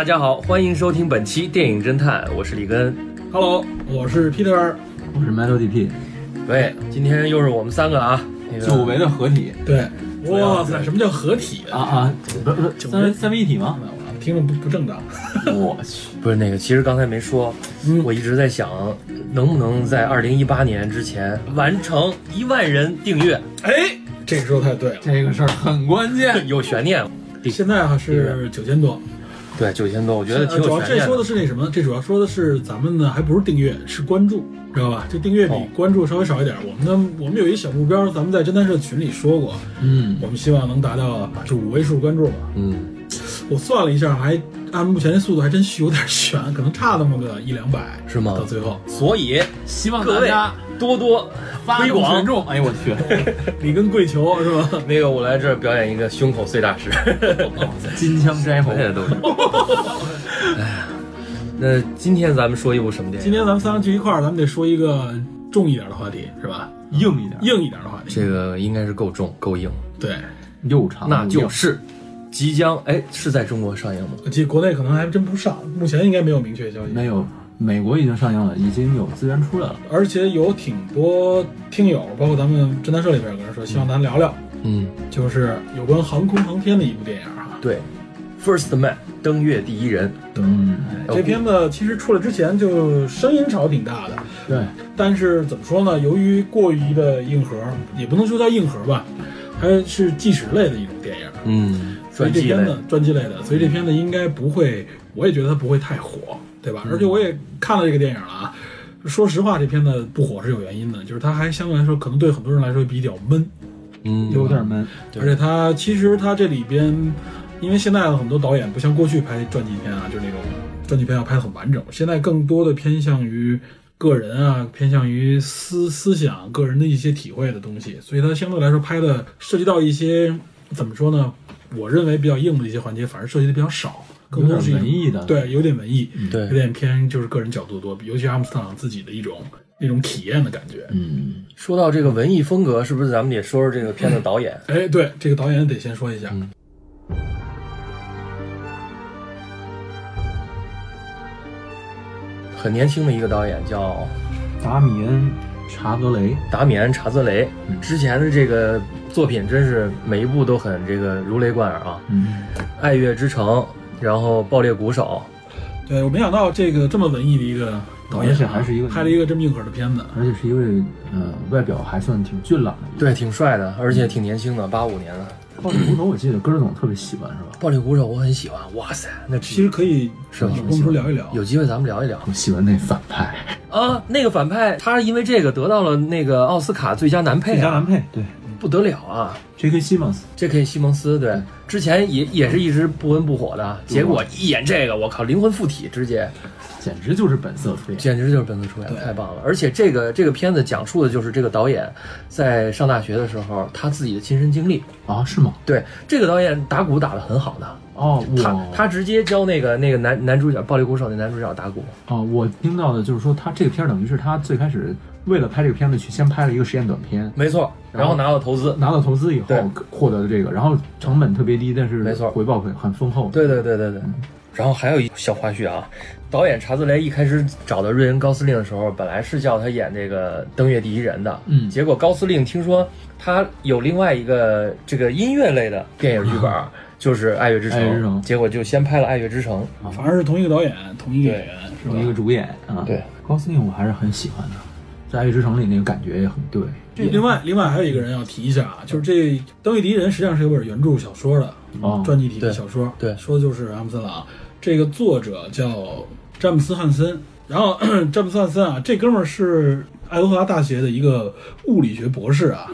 大家好，欢迎收听本期电影侦探，我是李根。Hello，我是 Peter。我是 Metal DP，对，今天又是我们三个啊，那个久违的合体对，哇塞，什么叫合体啊？啊，不是不是三三位一体吗？听着不不正当。我去，不是那个，其实刚才没说，嗯我一直在想，能不能在二零一八年之前完成一万人订阅，哎，这个说太对了。这个事儿很关键。有悬念。现在哈是九千多，对，九千多，我觉得挺有主要这说的。是那什么？这主要说的是咱们呢，还不是订阅，是关注，知道吧？这订阅比哦关注稍微少一点。我们的，我们有一小目标，咱们在侦探社群里说过，嗯，我们希望能达到就五位数关注吧。嗯，我算了一下，还按目前的速度还真有点悬，可能差那么个一两百，是吗到最后，所以希望大家多多发推广动群。众。哎呦我去，你跟跪求是吧？那个，我来这儿表演一个胸口碎大石。金枪摘喉现。在都是。哎呀，那今天咱们说一部什么电影？今天咱们三个聚一块儿，咱们得说一个重一点的话题，是吧？硬一点，硬一点的话题。这个应该是够重够硬，对，又长，那就是即将哎是在中国上映吗？其实国内可能还真不上，目前应该没有明确消息。没有。美国已经上映了，已经有资源出来了。而且有挺多听友，包括咱们侦探社里边有个人说，希望咱聊聊，嗯，就是有关航空航天的一部电影哈。对，First Man 登月第一人，嗯，这片子其实出来之前就声音潮挺大的，对，但是怎么说呢？由于过于的硬核，也不能说叫硬核吧，它是纪实类的一种电影，嗯，传记类这片子，传记类的，所以这片子应该不会，我也觉得它不会太火，对吧？而且我也看了这个电影了啊。说实话，这片子不火是有原因的，就是它还相对来说，可能对很多人来说比较闷，嗯，有点闷。而且它其实它这里边，因为现在的很多导演不像过去拍传记片啊，就是那种传记片要拍得很完整，现在更多的偏向于个人啊，偏向于思思想、个人的一些体会的东西，所以它相对来说拍的涉及到一些怎么说呢？我认为比较硬的一些环节，反而涉及的比较少，更多是文艺的对，有点文艺，对有点偏就是个人角度多，尤其阿姆斯特朗自己的一种那种体验的感觉。嗯，说到这个文艺风格，是不是咱们得说说这个片子导演？哎，对，这个导演得先说一下，嗯很年轻的一个导演叫达米恩·查泽雷，达米恩·查泽雷，嗯之前的这个作品真是每一部都很这个如雷贯耳啊，嗯，《爱乐之城》，然后《爆裂鼓手。对我没想到这个这么文艺的一个导演啊，而且还是一个拍了一个这么硬核的片子。而且是一位呃外表还算挺俊朗的》，对，挺帅的，而且挺年轻的，八五年的《暴力鼓手我记得根儿总特别喜欢是吧？爆裂鼓手》，我很喜欢，哇塞，那其实可以是吧？跟我们说聊一聊。有机会咱们聊一聊。我喜欢那反派，啊。那个反派他因为这个得到了那个奥斯卡最佳男配、啊，最佳男配，对不得了啊！，J.K. 西蒙斯，J.K. 西蒙斯对，之前也也是一直不温不火的，结果一演这个，我靠，灵魂附体，直接简直就是本色出演。简直就是本色出演，太棒了！而且这个这个片子讲述的就是这个导演在上大学的时候他自己的亲身经历。啊，是吗？对，这个导演打鼓打得很好的，哦，他他直接教那个那个男男主角暴力鼓手那男主角打鼓。哦，我听到的就是说，他这个片儿等于是他最开始为了拍这个片子去先拍了一个实验短片，没错，然后拿到投资。拿到投资以后获得的这个，然后成本特别低，但是没错。回报很很丰厚。对对对对对。然后还有一小花絮啊，导演查兹雷一开始找到瑞恩·高司令的时候，本来是叫他演这个登月第一人的，嗯。结果高司令听说他有另外一个这个音乐类的电影剧本，就是《爱乐之城。之》，城。结果就先拍了《爱乐之城》。反而是同一个导演，同一个演员，是吧？一？个主演啊，对，高司令我还是很喜欢的，在《爱乐之城》里那个感觉也很对。另外，另外还有一个人要提一下啊，就是这《登月第一人》实际上是有本原著小说的，啊传记体的小说，对说的就是阿姆斯特朗。这个作者叫詹姆斯·汉森，然后 詹姆斯·汉森啊，这哥们儿是爱德华大学的一个物理学博士啊，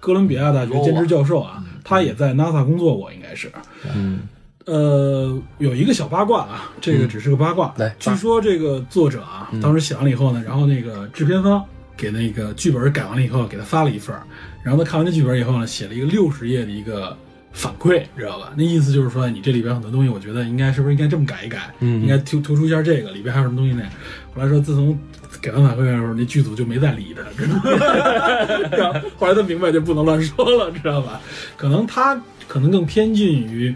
哥伦比亚大学兼职教授啊，他也在 NASA 工作过，应该是。嗯，呃，有一个小八卦啊，这个只是个八卦。来据说这个作者啊，当时写完了以后呢，然后那个制片方给那个剧本改完了以后，给他发了一份儿，然后他看完这剧本以后呢，写了一个六十页的一个反馈，知道吧？那意思就是说，你这里边很多东西，我觉得应该是不是应该这么改一改，嗯应该突突出一下这个里边还有什么东西呢？后来说，自从给完反馈的时候，那剧组就没再理他，知道吗？后来他明白就不能乱说了，知道吧？可能他可能更偏近于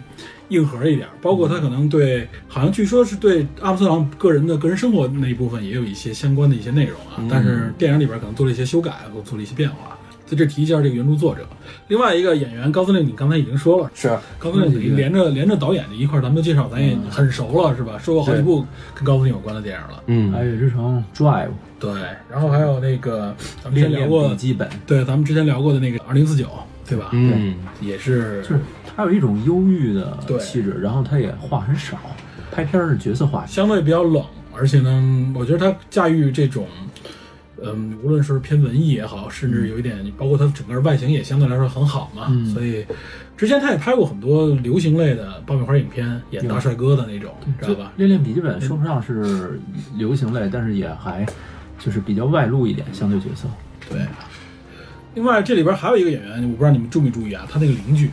硬核一点，包括他可能对，好像据说是对阿姆斯特朗个人的个人生活那一部分也有一些相关的一些内容啊，但是电影里边可能做了一些修改或做了一些变化。在这提一下这个原著作者，另外一个演员高司令，你刚才已经说了，是。高司令等于连着连着导演的一块，咱们都介绍，咱也很熟了，是吧？说过好几部跟高司令有关的电影了。嗯。爱乐之城 Drive 对，然后还有那个咱们之前聊过笔，记本，对，咱们之前聊过的那个二零四九，对吧？嗯，也是就是他有一种忧郁的气质，然后他也话很少，拍片儿是角色化相对比较冷，而且呢，我觉得他驾驭这种，嗯，无论是偏文艺也好，甚至有一点，包括他整个外形也相对来说很好嘛，嗯所以之前他也拍过很多流行类的爆米花影片，演大帅哥的那种，知道吧？恋恋笔记本说不上是流行类，但是也还就是比较外露一点，相对角色。对。另外，这里边还有一个演员，我不知道你们注没注意啊，他那个邻居，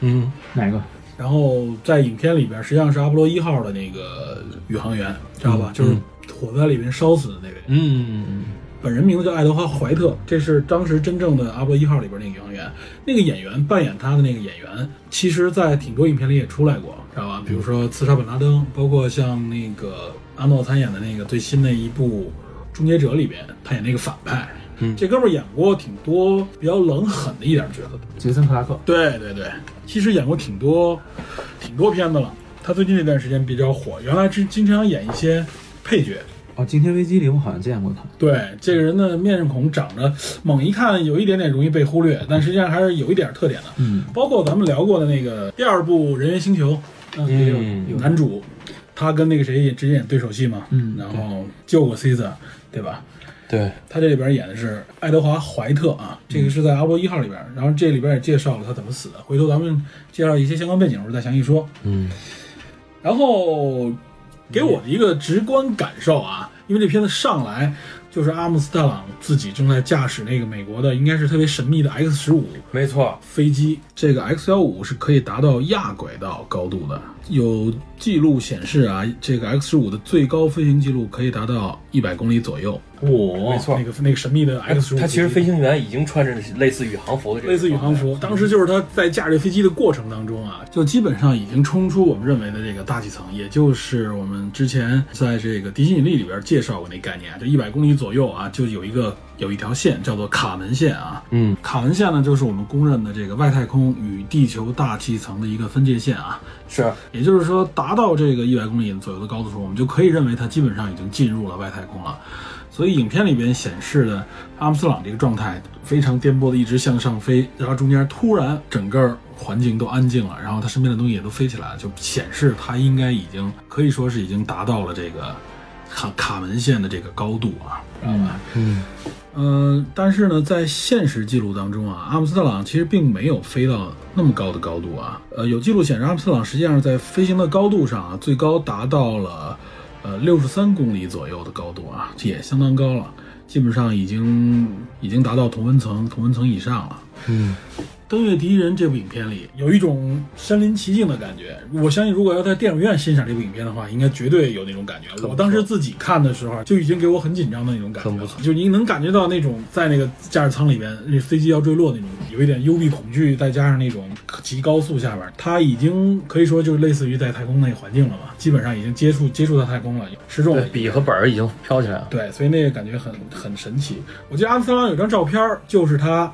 嗯哪个？然后在影片里边实际上是阿波罗一号的那个宇航员，知道吧？就是火灾里面烧死的那位。嗯本人名字叫爱德华·怀特，这是当时真正的阿波罗一号里边那个宇航员。那个演员扮演他的那个演员，其实在挺多影片里也出来过，知道吧？比如说《刺杀本拉登》，包括像那个阿诺参演的那个最新的一部《终结者》里边，他演那个反派。嗯这哥们儿演过挺多比较冷狠的一点角色的。杰森·克拉克。对对对，其实演过挺多挺多片子了。他最近这段时间比较火，原来是经常演一些配角。哦，《惊天危机》里我好像见过他。对这个人的面孔长得猛一看有一点点容易被忽略，但实际上还是有一点特点的。嗯包括咱们聊过的那个第二部《人猿星球》，嗯，男主他跟那个谁也直接演对手戏嘛，嗯然后救过 Caesar，对吧？对，他这里边演的是爱德华·怀特啊，这个是在阿波罗一号里边，然后这里边也介绍了他怎么死的。回头咱们介绍一些相关背景的时候再详细说。嗯然后给我的一个直观感受啊，因为这片子上来就是阿姆斯特朗自己正在驾驶那个美国的应该是特别神秘的 X 十五没错，飞机，这个 X 幺五是可以达到亚轨道高度的。有记录显示啊，这个 X 十五的最高飞行记录可以达到一百公里左右。哦没错那个那个神秘的 X 十五，他其实飞行员已经穿着类似宇航服的这个类似宇航服，当时就是他在驾驶飞机的过程当中啊，就基本上已经冲出我们认为的这个大气层，也就是我们之前在这个地心引力里边介绍过那概念，这一百公里左右啊，就有一个有一条线叫做卡门线啊。嗯卡门线呢，就是我们公认的这个外太空与地球大气层的一个分界线啊。是也就是说，达到这个一百公里左右的高度时候，我们就可以认为它基本上已经进入了外太空了。所以影片里边显示的阿姆斯特朗这个状态非常颠簸的一直向上飞，然后中间突然整个环境都安静了，然后他身边的东西也都飞起来了，就显示他应该已经可以说是已经达到了这个卡卡门线的这个高度啊，知道吧？嗯嗯，但是呢，在现实记录当中啊，阿姆斯特朗其实并没有飞到那么高的高度啊。呃，有记录显示，阿姆斯特朗实际上在飞行的高度上啊，最高达到了呃六十三公里左右的高度啊，这也相当高了，基本上已经已经达到同温层同温层以上了。嗯《登月第一人》这部影片里有一种身临其境的感觉。我相信，如果要在电影院欣赏这部影片的话，应该绝对有那种感觉。我当时自己看的时候，就已经给我很紧张的那种感觉了很不错。就你能感觉到那种在那个驾驶舱里边，那飞机要坠落那种，有一点幽闭恐惧，再加上那种极高速下边，它已经可以说就是类似于在太空那个环境了嘛，基本上已经接触接触到太空了，失重了，。笔和本儿已经飘起来了。对，所以那个感觉很很神奇。我记得阿姆斯特朗有张照片，就是他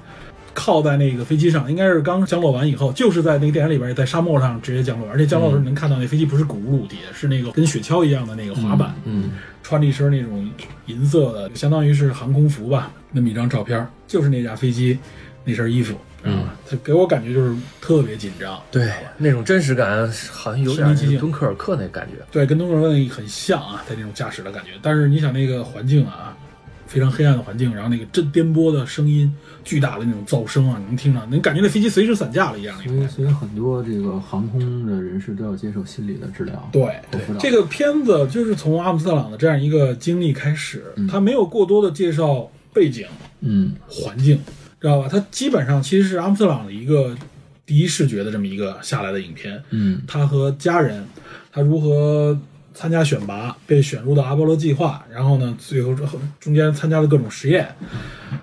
靠在那个飞机上，应该是刚降落完以后，就是在那个电影里边在沙漠上直接降落，而且降落的时候能看到那飞机不是轱辘底下是那个跟雪橇一样的那个滑板，嗯穿着一身那种银色的，相当于是航空服吧，那么一张照片，就是那架飞机那身衣服。嗯，就给我感觉就是特别紧张，对，那种真实感好像有点身临其境那个敦刻尔克那感觉。对，跟东方问很像啊，在那种驾驶的感觉。但是你想那个环境啊，非常黑暗的环境，然后那个震颠簸的声音，巨大的那种噪声啊，你能听到，能感觉那飞机随时散架了一样。所以所以很多这个航空的人士都要接受心理的治疗。对这个片子就是从阿姆斯特朗的这样一个经历开始，他没有过多的介绍背景、嗯环境，知道吧？他基本上其实是阿姆斯特朗的一个第一视觉的这么一个下来的影片。嗯他和家人，他如何参加选拔，被选入到阿波罗计划，然后呢，最后中间参加了各种实验，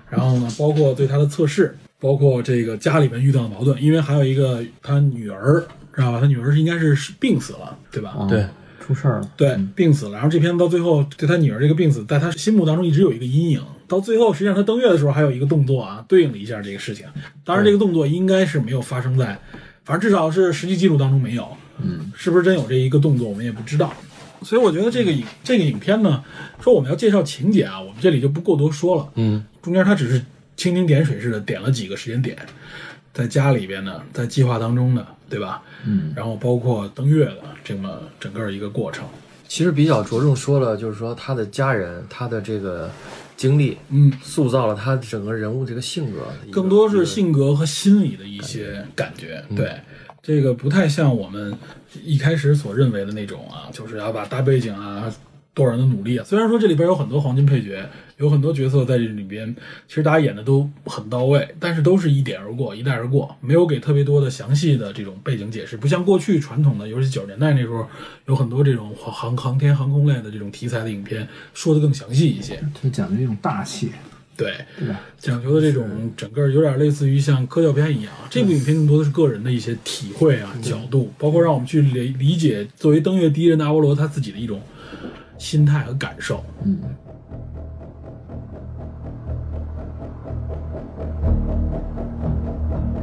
然后呢，包括对他的测试，包括这个家里面遇到的矛盾，因为还有一个他女儿，知道吧？他女儿是应该是是病死了，对吧？啊对，出事儿了。对，病死了。然后这篇到最后，对他女儿这个病死，在他心目当中一直有一个阴影。到最后，实际上他登月的时候还有一个动作啊，对应了一下这个事情。当然，这个动作应该是没有发生在，反正至少是实际记录当中没有。嗯，是不是真有这一个动作，我们也不知道。所以我觉得这个影这个影片呢，说我们要介绍情节啊，我们这里就不过多说了。嗯，中间他只是蜻蜓点水似的点了几个时间点，在家里边呢，在计划当中呢，对吧？嗯，然后包括登月的这么整个一个过程。其实比较着重说了，就是说他的家人，他的这个经历，嗯，塑造了他整个人物这个性格更多是性格和心理的一些感觉。对，这个不太像我们一开始所认为的那种啊，就是要把大背景啊、多少人的努力啊。虽然说这里边有很多黄金配角，有很多角色在这里边，其实大家演的都很到位，但是都是一点而过、一带而过，没有给特别多的详细的这种背景解释。不像过去传统的，尤其九十年代那时候，有很多这种航航天航空类的这种题材的影片，说的更详细一些。它讲究一种大气，对，对吧？讲究的这种整个有点类似于像科教片一样，这部影片更多的是个人的一些体会啊、角度，包括让我们去理理解作为登月第一人的阿波罗他自己的一种心态和感受。嗯。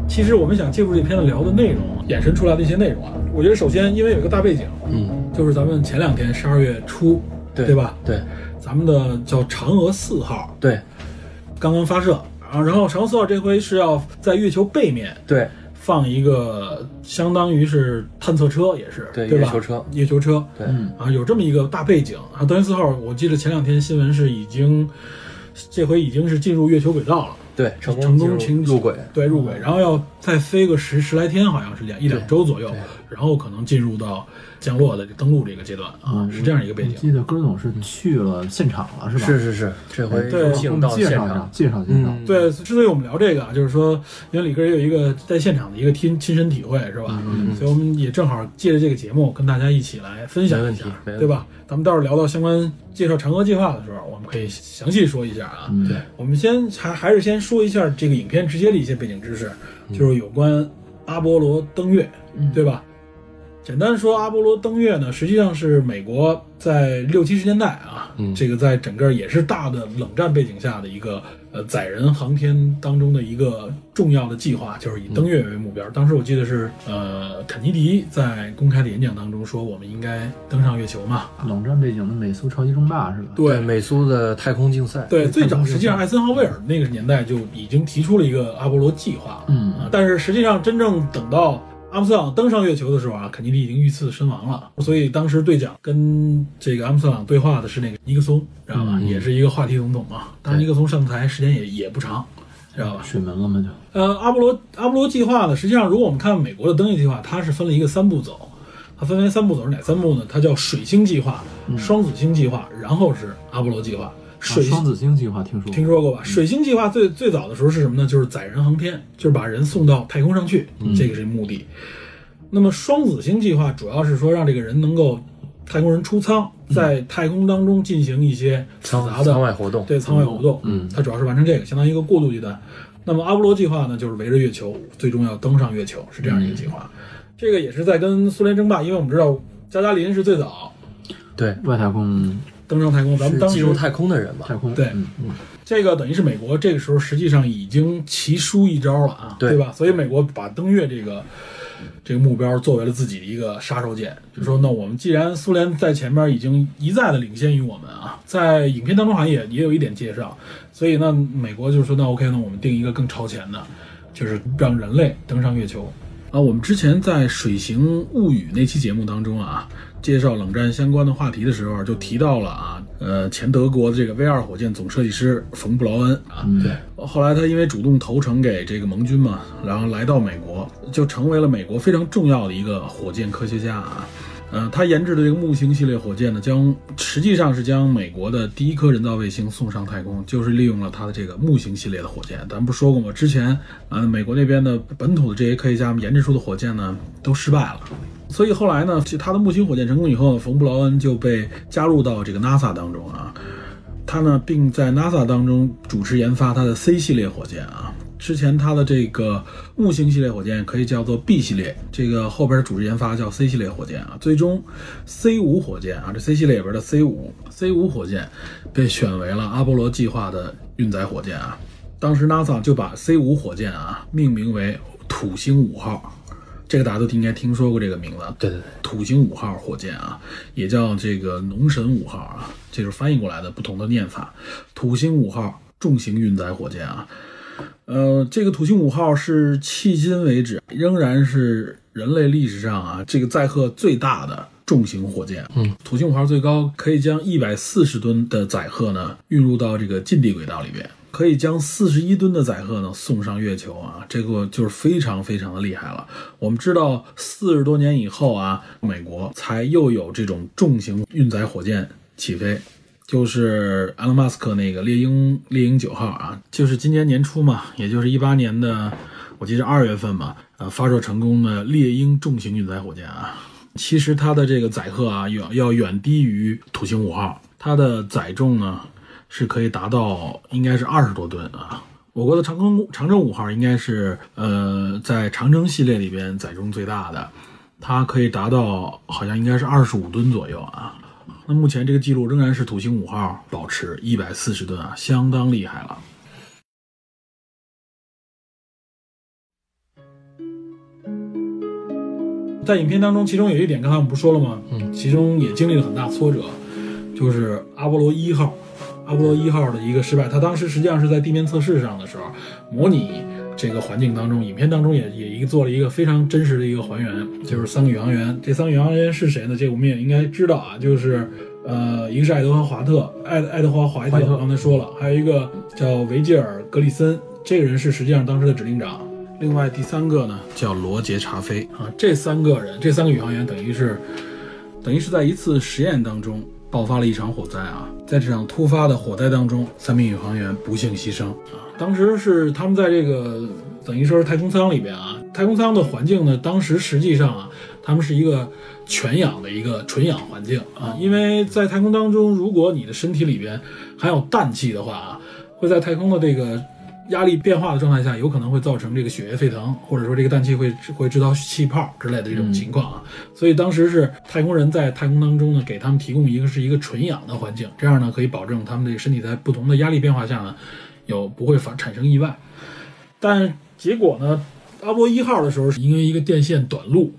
其实我们想借助这片子聊的内容，衍生出来的一些内容啊，我觉得首先因为有一个大背景，嗯，就是咱们前两天十二月初，对对吧？对。咱们的叫嫦娥四号对刚刚发射，啊，然后嫦娥四号这回是要在月球背面对。放一个相当于是探测车，也是对对吧？月球车。月球车。对，嗯。啊，有这么一个大背景。啊。登月四号，我记得前两天新闻是已经，这回已经是进入月球轨道了，对，成成功功进进入入轨，对，入轨，然后要再飞个十十来天，好像是两一两周左右。对，然后可能进入到降落的登陆这个阶段啊，嗯是这样一个背景。我记得戈总是去了现场了，是吧？是是是，这回对到现场，，介绍介绍。嗯，对，之所以我们聊这个啊，就是说，因为李哥也有一个在现场的一个亲亲身体会，是吧？嗯所以我们也正好借着这个节目跟大家一起来分享一下问题，问题对吧？咱们到时候聊到相关介绍嫦娥计划的时候，我们可以详细说一下啊。嗯对我们先还还是先说一下这个影片直接的一些背景知识，就是有关阿波罗登月，对吧？简单说，阿波罗登月呢，实际上是美国在六七十年代啊，嗯这个在整个也是大的冷战背景下的一个呃载人航天当中的一个重要的计划，就是以登月为目标。当时我记得是呃肯尼迪在公开的演讲当中说，我们应该登上月球嘛。冷战背景的美苏超级争霸是吧？对美苏的太空竞赛，对，最早实际上艾森豪威尔那个年代就已经提出了一个阿波罗计划，嗯啊，但是实际上真正等到阿姆斯特朗登上月球的时候啊，肯尼迪已经遇刺身亡了，所以当时队长跟这个阿姆斯特朗对话的是那个尼克松，知道吧？嗯也是一个话题总统嘛。当然，尼克松上台时间也也不长，知道吧？水门了吗？就呃，阿波罗阿波罗计划呢，实际上如果我们看美国的登月计划，它是分了一个三步走，它分为三步走是哪三步呢？它叫水星计划、双子星计划，然后是阿波罗计划。水啊双子星计划听说过听说过吧？水星计划最最早的时候是什么呢？就是载人航天，就是把人送到太空上去，这个是目的。那么双子星计划主要是说让这个人能够太空人出舱，在太空当中进行一些复杂的舱外活动，对舱外活动，嗯它主要是完成这个，相当于一个过渡阶段。那么阿波罗计划呢，就是围着月球，最终要登上月球，是这样一个计划。这个也是在跟苏联争霸，因为我们知道加加林是最早对，外太空登上太空，咱们是当时进入太空的人吧？太空对嗯嗯这个等于是美国这个时候实际上已经棋输一招了啊，对吧？所以美国把登月这个这个目标作为了自己的一个杀手锏，就说那我们既然苏联在前面已经一再的领先于我们啊，在影片当中好像也也有一点介绍，所以那美国就说那 OK，那我们定一个更超前的，就是让人类登上月球。啊，我们之前在《水形物语》那期节目当中啊，介绍冷战相关的话题的时候，就提到了啊，呃，前德国的这个 V 二火箭总设计师冯布劳恩啊，对，后来他因为主动投诚给这个盟军嘛，然后来到美国，就成为了美国非常重要的一个火箭科学家啊。呃，他研制的这个木星系列火箭呢，将实际上是将美国的第一颗人造卫星送上太空，就是利用了他的这个木星系列的火箭。咱们不说过吗？之前，呃，美国那边的本土的这些科学家们研制出的火箭呢，都失败了。所以后来呢，他的木星火箭成功以后呢，冯布劳恩就被加入到这个 NASA 当中啊。他呢，并在 NASA 当中主持研发他的 C 系列火箭啊。之前他的这个木星系列火箭可以叫做 B 系列，这个后边主持研发叫 C 系列火箭啊。最终，C 五火箭啊，这 C 系列里边的 C 五 C 五火箭被选为了阿波罗计划的运载火箭啊。当时 NASA 就把 C 五火箭啊命名为土星五号，这个大家都应该听说过这个名字。对对对，土星五号火箭啊，也叫这个农神五号啊，这是翻译过来的不同的念法。土星五号重型运载火箭啊。呃，这个土星五号是迄今为止仍然是人类历史上啊这个载荷最大的重型火箭。嗯，土星五号最高可以将一百四十吨的载荷呢运入到这个近地轨道里边，可以将四十一吨的载荷呢送上月球啊，这个就是非常非常的厉害了。我们知道，四十多年以后啊，美国才又有这种重型运载火箭起飞。就是埃隆·马斯克那个猎鹰猎鹰九号啊，就是今年年初嘛，也就是一八年的，我记得二月份嘛，呃，发射成功的猎鹰重型运载火箭啊。其实它的这个载荷啊，远要远低于土星五号，它的载重呢是可以达到应该是二十多吨啊。我国的长征长征五号应该是呃在长征系列里边载重最大的，它可以达到好像应该是二十五吨左右啊。那目前这个记录仍然是土星五号保持一百四十吨啊，相当厉害了。在影片当中，其中有一点，刚才我们不说了吗？嗯，其中也经历了很大挫折，就是阿波罗一号，阿波罗一号的一个失败。它当时实际上是在地面测试上的时候，模拟这个环境当中，影片当中也也一个做了一个非常真实的一个还原，就是三个宇航员。这三个宇航员是谁呢？这我们也应该知道啊，就是呃，一个是爱德华·华特，爱爱德华·华特，刚才说了，还有一个叫维吉尔·格里森，这个人是实际上当时的指令长。另外第三个呢叫罗杰·查菲啊，这三个人，这三个宇航员等于是，等于是在一次实验当中爆发了一场火灾啊，在这场突发的火灾当中，三名宇航员不幸牺牲啊。当时是他们在这个等于说是太空舱里边啊，太空舱的环境呢，当时实际上啊，他们是一个全氧的一个纯氧环境啊，因为在太空当中，如果你的身体里边含有氮气的话啊，会在太空的这个。压力变化的状态下，有可能会造成这个血液沸腾，或者说这个氮气会会制造气泡之类的这种情况啊。所以当时是太空人在太空当中呢，给他们提供一个是一个纯氧的环境，这样呢可以保证他们这个身体在不同的压力变化下呢，有不会发产生意外。但结果呢，阿波一号的时候是因为一个电线短路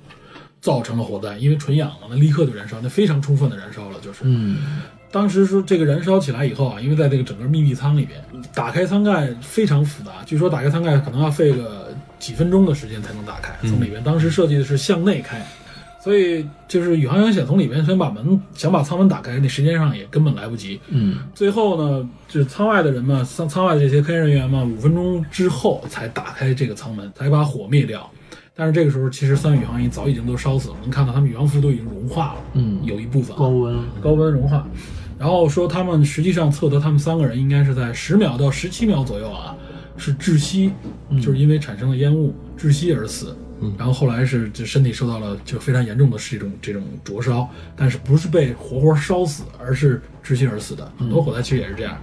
造成了火灾，因为纯氧嘛，那立刻就燃烧，那非常充分的燃烧了，就是。嗯，当时说这个燃烧起来以后啊，因为在这个整个密闭舱里边，打开舱盖非常复杂，据说打开舱盖可能要费个几分钟的时间才能打开。从里边当时设计的是向内开，所以就是宇航员想从里边想把门想把舱门打开，那时间上也根本来不及。嗯，最后呢，就是舱外的人嘛，舱舱外的这些科研人员嘛，五分钟之后才打开这个舱门，才把火灭掉。但是这个时候，其实三位宇航员早已经都烧死了，能看到他们宇航服都已经融化了。嗯有一部分啊高温，高温融化，然后说他们实际上测得他们三个人应该是在十秒到十七秒左右啊，是窒息，就是因为产生了烟雾窒息而死。嗯然后后来是就身体受到了就非常严重的是一种这种灼烧，但是不是被活活烧死，而是窒息而死的。很多火灾其实也是这样。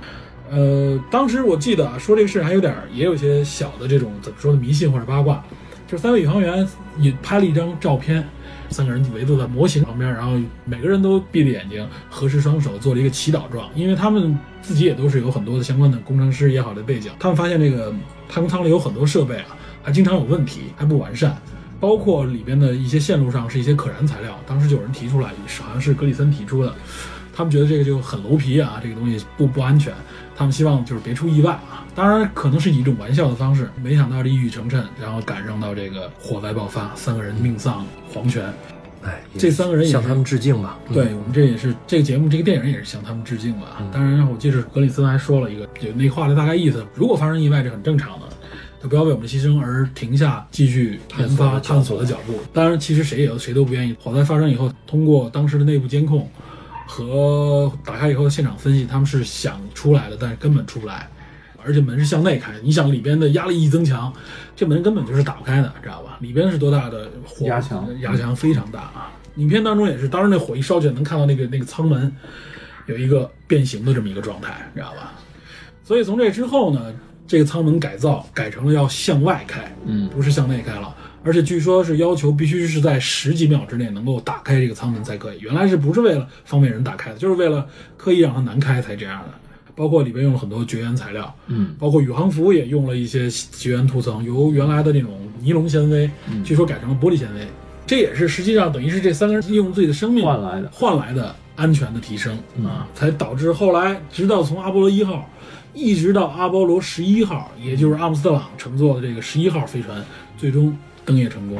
呃，当时我记得啊，说这个事还有点儿也有些小的这种怎么说呢迷信或者八卦，就是三位宇航员也拍了一张照片，三个人围坐在模型旁边，然后每个人都闭着眼睛，合十双手，做了一个祈祷状。因为他们自己也都是有很多的相关的工程师也好的背景，他们发现这个太空舱里有很多设备啊，还经常有问题，还不完善。包括里边的一些线路上是一些可燃材料，当时就有人提出来，好像是格里森提出的。他们觉得这个就很楼皮啊，这个东西不不安全，他们希望就是别出意外啊。当然可能是以一种玩笑的方式，没想到这一语成谶，然后赶上到这个火灾爆发，三个人命丧黄泉。哎，这三个人也向他们致敬吧。对我们这也是这个节目这个电影也是向他们致敬吧。当然，我记得格里森还说了一个，就那话的大概意思，如果发生意外，这很正常的。就不要为我们的牺牲而停下继续研发探索的脚步。当然，其实谁也谁都不愿意。火灾发生以后，通过当时的内部监控和打开以后的现场分析，他们是想出来的，但是根本出不来，而且门是向内开。你想里边的压力一增强，这门根本就是打不开的，知道吧？里边是多大的火压强压强非常大啊！影片当中也是，当时那火一烧起来，能看到那个那个舱门有一个变形的这么一个状态，知道吧？所以从这之后呢，这个舱门改造改成了要向外开，嗯不是向内开了。而且据说是要求必须是在十几秒之内能够打开这个舱门才可以。原来是不是为了方便人打开的，就是为了刻意让它难开才这样的。包括里边用了很多绝缘材料，嗯，包括宇航服也用了一些绝缘涂层，由原来的那种尼龙纤维，据说改成了玻璃纤维。这也是实际上等于是这三个人利用自己的生命换来的换来的安全的提升啊，才导致后来直到从阿波罗一号一直到阿波罗十一号，也就是阿姆斯特朗乘坐的这个十一号飞船，最终登月成功。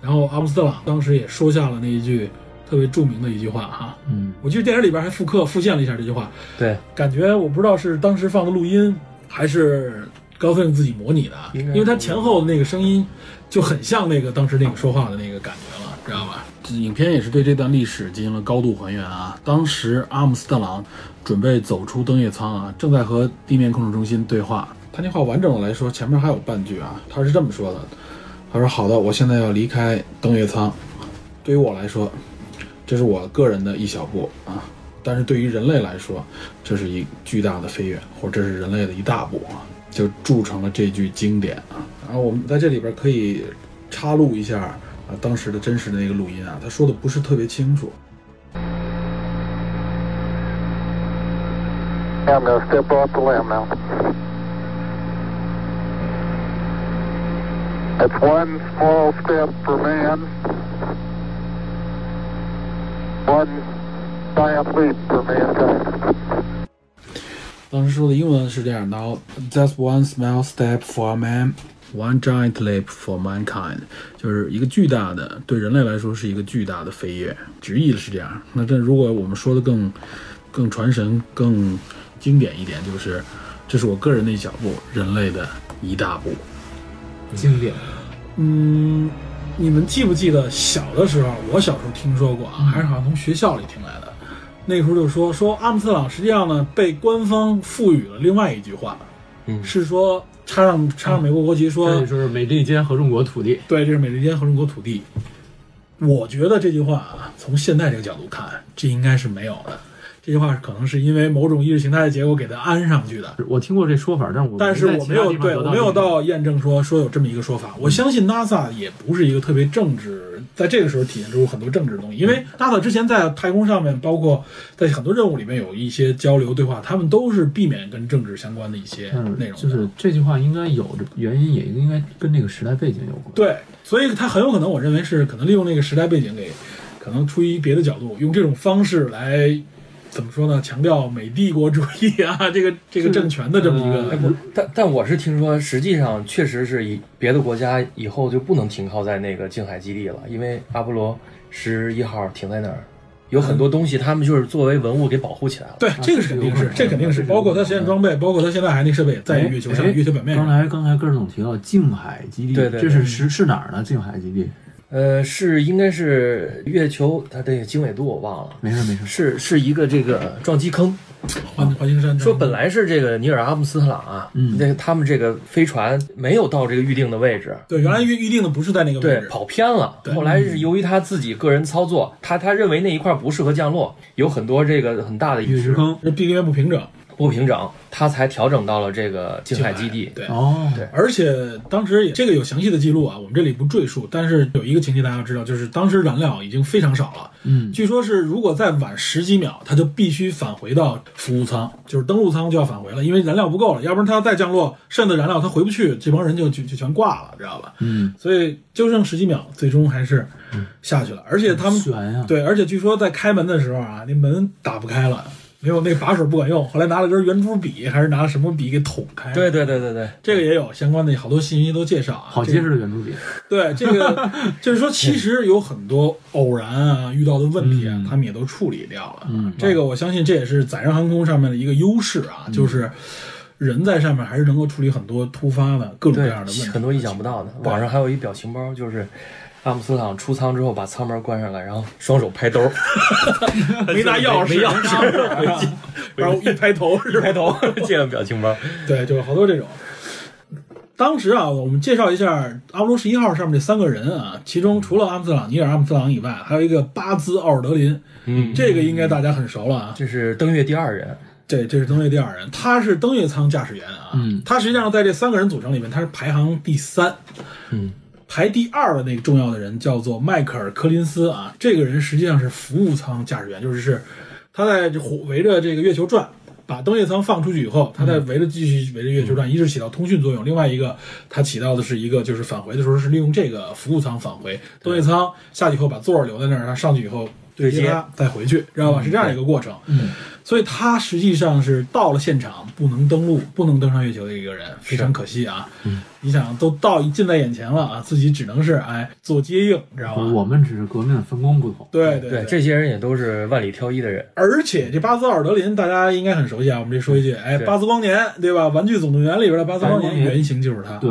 然后阿姆斯特朗当时也说下了那一句特别著名的一句话哈，嗯，我记得电影里边还复刻复现了一下这句话，对，感觉我不知道是当时放的录音，还是高飞自己模拟的，因为他前后的那个声音就很像那个当时那个说话的那个感觉了，知道吧？这影片也是对这段历史进行了高度还原啊。当时阿姆斯特朗准备走出登月舱啊，正在和地面控制中心对话。他那话完整的来说，前面还有半句啊，他是这么说的：“他说好的，我现在要离开登月舱，对于我来说，这是我个人的一小步啊，但是对于人类来说，这是一巨大的飞跃，或者这是人类的一大步啊，就铸成了这句经典啊。然后我们在这里边可以插录一下啊，当时的真实的那个录音啊，他说的不是特别清楚。I'm going to step off the limb now. That's one small step for man, one giant leap for mankind. 当时说的英文是这样：Now that's one small step for man, one giant leap for mankind，就是一个巨大的，对人类来说是一个巨大的飞跃。直译的是这样。那这如果我们说的更更传神、更经典一点，就是这是我个人的一小步，人类的一大步。经典。嗯，你们记不记得小的时候，我小时候听说过啊，还是好像从学校里听来的。那时候就说说阿姆斯特朗实际上呢被官方赋予了另外一句话，嗯是说插上插上美国国旗说，这就是美利坚合众国土地。对，这是美利坚合众国土地。我觉得这句话啊，从现在这个角度看，这应该是没有的。这句话可能是因为某种意识形态的结构给它安上去的。我听过这说法，但是我但是我没有对我没有到验证说说有这么一个说法。我相信 NASA 也不是一个特别政治，在这个时候体现出很多政治的东西。因为 NASA 之前在太空上面，包括在很多任务里面有一些交流对话，他们都是避免跟政治相关的一些嗯内容。就是这句话应该有的原因，也应该跟那个时代背景有关。对，所以它很有可能，我认为是可能利用那个时代背景给，可能出于别的角度，用这种方式来。怎么说呢？强调美帝国主义啊，这个这个政权的这么一个，但但我是听说，实际上确实是以别的国家以后就不能停靠在那个静海基地了，因为阿波罗十一号停在那儿，有很多东西他们就是作为文物给保护起来了。对，这个是肯定是，这肯定是，包括他实验装备，包括他现在还那设备在月球上、哎月球表面刚上。才刚才根儿总提到静海基地，对对对这是是是哪儿呢？静海基地？呃，是应该是月球，它这个经纬度我忘了，没事没事。是是一个这个撞击坑。环环形山说本来是这个尼尔阿姆斯特朗啊，嗯那他们这个飞船没有到这个预定的位置，对，原来预预定的不是在那个位对，置，跑偏了。对后来是由于他自己个人操作，他他认为那一块不适合降落，有很多这个很大的陨石。陨石坑，这地面不平整。波平整，他才调整到了这个静海基地。对。哦，对而且当时也这个有详细的记录啊，我们这里不赘述。但是有一个情节大家要知道，就是当时燃料已经非常少了，嗯，据说是如果再晚十几秒，他就必须返回到服务舱，就是登陆舱就要返回了，因为燃料不够了，要不然他要再降落，剩的燃料他回不去，这帮人就就就全挂了，知道吧？嗯，所以就剩十几秒，最终还是下去了。而且他们悬呀，对，而且据说在开门的时候啊，那门打不开了，没有那把手不管用，后来拿了根圆珠笔还是拿什么笔给捅开。对对对对对，这个也有相关的好多信息都介绍啊，好结实的圆珠笔，对这个，就是说，其实有很多偶然啊遇到的问题啊，嗯。他们也都处理掉了。嗯这个我相信这也是载人航空上面的一个优势啊，就是人在上面还是能够处理很多突发的各种各样的问题，很多意想不到的。网上还有一表情包，就是阿姆斯特朗出舱之后把舱门关上了，然后双手拍兜，没拿钥匙，没钥匙然后一拍头一？拍头这个表情包。对，就是好多这种。当时啊，我们介绍一下阿波罗十一号上面这三个人啊，其中除了阿姆斯特朗、尼尔·阿姆斯特朗以外，还有一个巴兹·奥尔德林，嗯，这个应该大家很熟了啊。这是登月第二人。对这是登月第二人，他是登月舱驾驶员啊。嗯他实际上在这三个人组成里面，他是排行第三。嗯，排第二的那个重要的人叫做迈克尔·柯林斯啊，这个人实际上是服务舱驾驶员，就是是他在这围着这个月球转，把登月舱放出去以后，他在围着继续围着月球转，一是起到通讯作用，另外一个他起到的是一个就是返回的时候是利用这个服务舱返回，登月舱下去以后把座儿留在那儿，他上去以后对接他再回去，知道吧？是这样一个过程。嗯，所以他实际上是到了现场不能登陆、不能登上月球的一个人，非常可惜啊。嗯，你想都到近在眼前了啊，自己只能是哎做接应，知道吧？我们只是革命的分工不同，对对对，这些人也都是万里挑一的人。而且这巴兹·奥尔德林大家应该很熟悉啊，我们这说一句，哎，巴兹光年对吧？《玩具总动员》里边的巴兹光年原型就是他。对，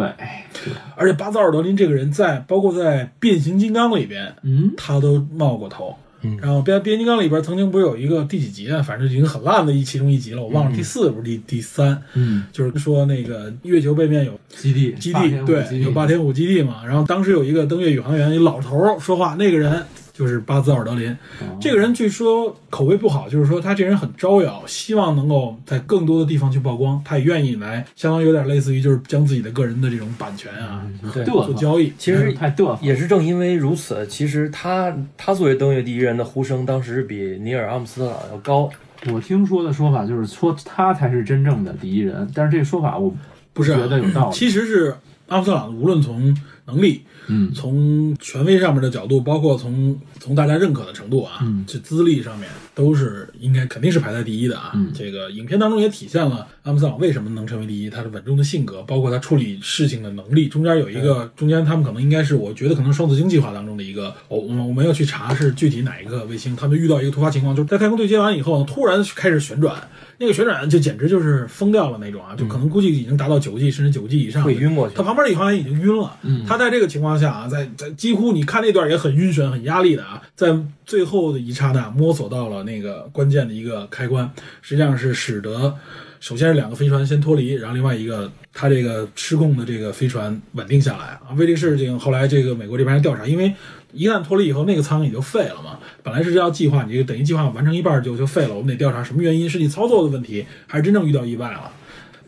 而且巴兹·奥尔德林这个人在包括在变形金刚里边，嗯，他都冒过头。嗯然后变变形金刚里边曾经不是有一个第几集啊？反正已经很烂的一其中一集了，我忘了第四不是第第三，嗯，就是说那个月球背面有基地，基地对，有霸天虎基地嘛。然后当时有一个登月宇航员，一老头说话，那个人就是巴兹·奥尔德林。哦这个人据说口碑不好，就是说他这人很招摇，希望能够在更多的地方去曝光，他也愿意来，相当于有点类似于就是将自己的个人的这种版权啊对，做交易。其实太嘚，也是正因为如此，其实他他作为登月第一人的呼声，当时比尼尔·阿姆斯特朗要高。我听说的说法就是说他才是真正的第一人，但是这个说法我不是啊觉得有道理。其实是阿姆斯特朗，无论从能力，嗯从权威上面的角度，包括从从大家认可的程度啊，嗯这资历上面都是应该肯定是排在第一的啊。嗯这个影片当中也体现了阿姆斯特朗为什么能成为第一，他的稳重的性格，包括他处理事情的能力。中间有一个，中间他们可能应该是，我觉得可能双子星计划当中的一个，我我我没有去查是具体哪一个卫星，他们遇到一个突发情况，就是在太空对接完以后呢，突然开始旋转。那个旋转就简直就是疯掉了那种啊，就可能估计已经达到九个 G 甚至九个 G 以上，会晕过去他旁边的宇航员已经晕了，嗯他在这个情况下啊，在在几乎你看那段也很晕眩、很压力的啊，在最后的一刹那摸索到了那个关键的一个开关，实际上是使得首先是两个飞船先脱离，然后另外一个他这个失控的这个飞船稳定下来啊。为这个事情，后来这个美国这边调查，因为一旦脱离以后，那个舱也就废了嘛。本来是要计划，你这个等于计划完成一半就就废了，我们得调查什么原因，是你操作的问题，还是真正遇到意外了？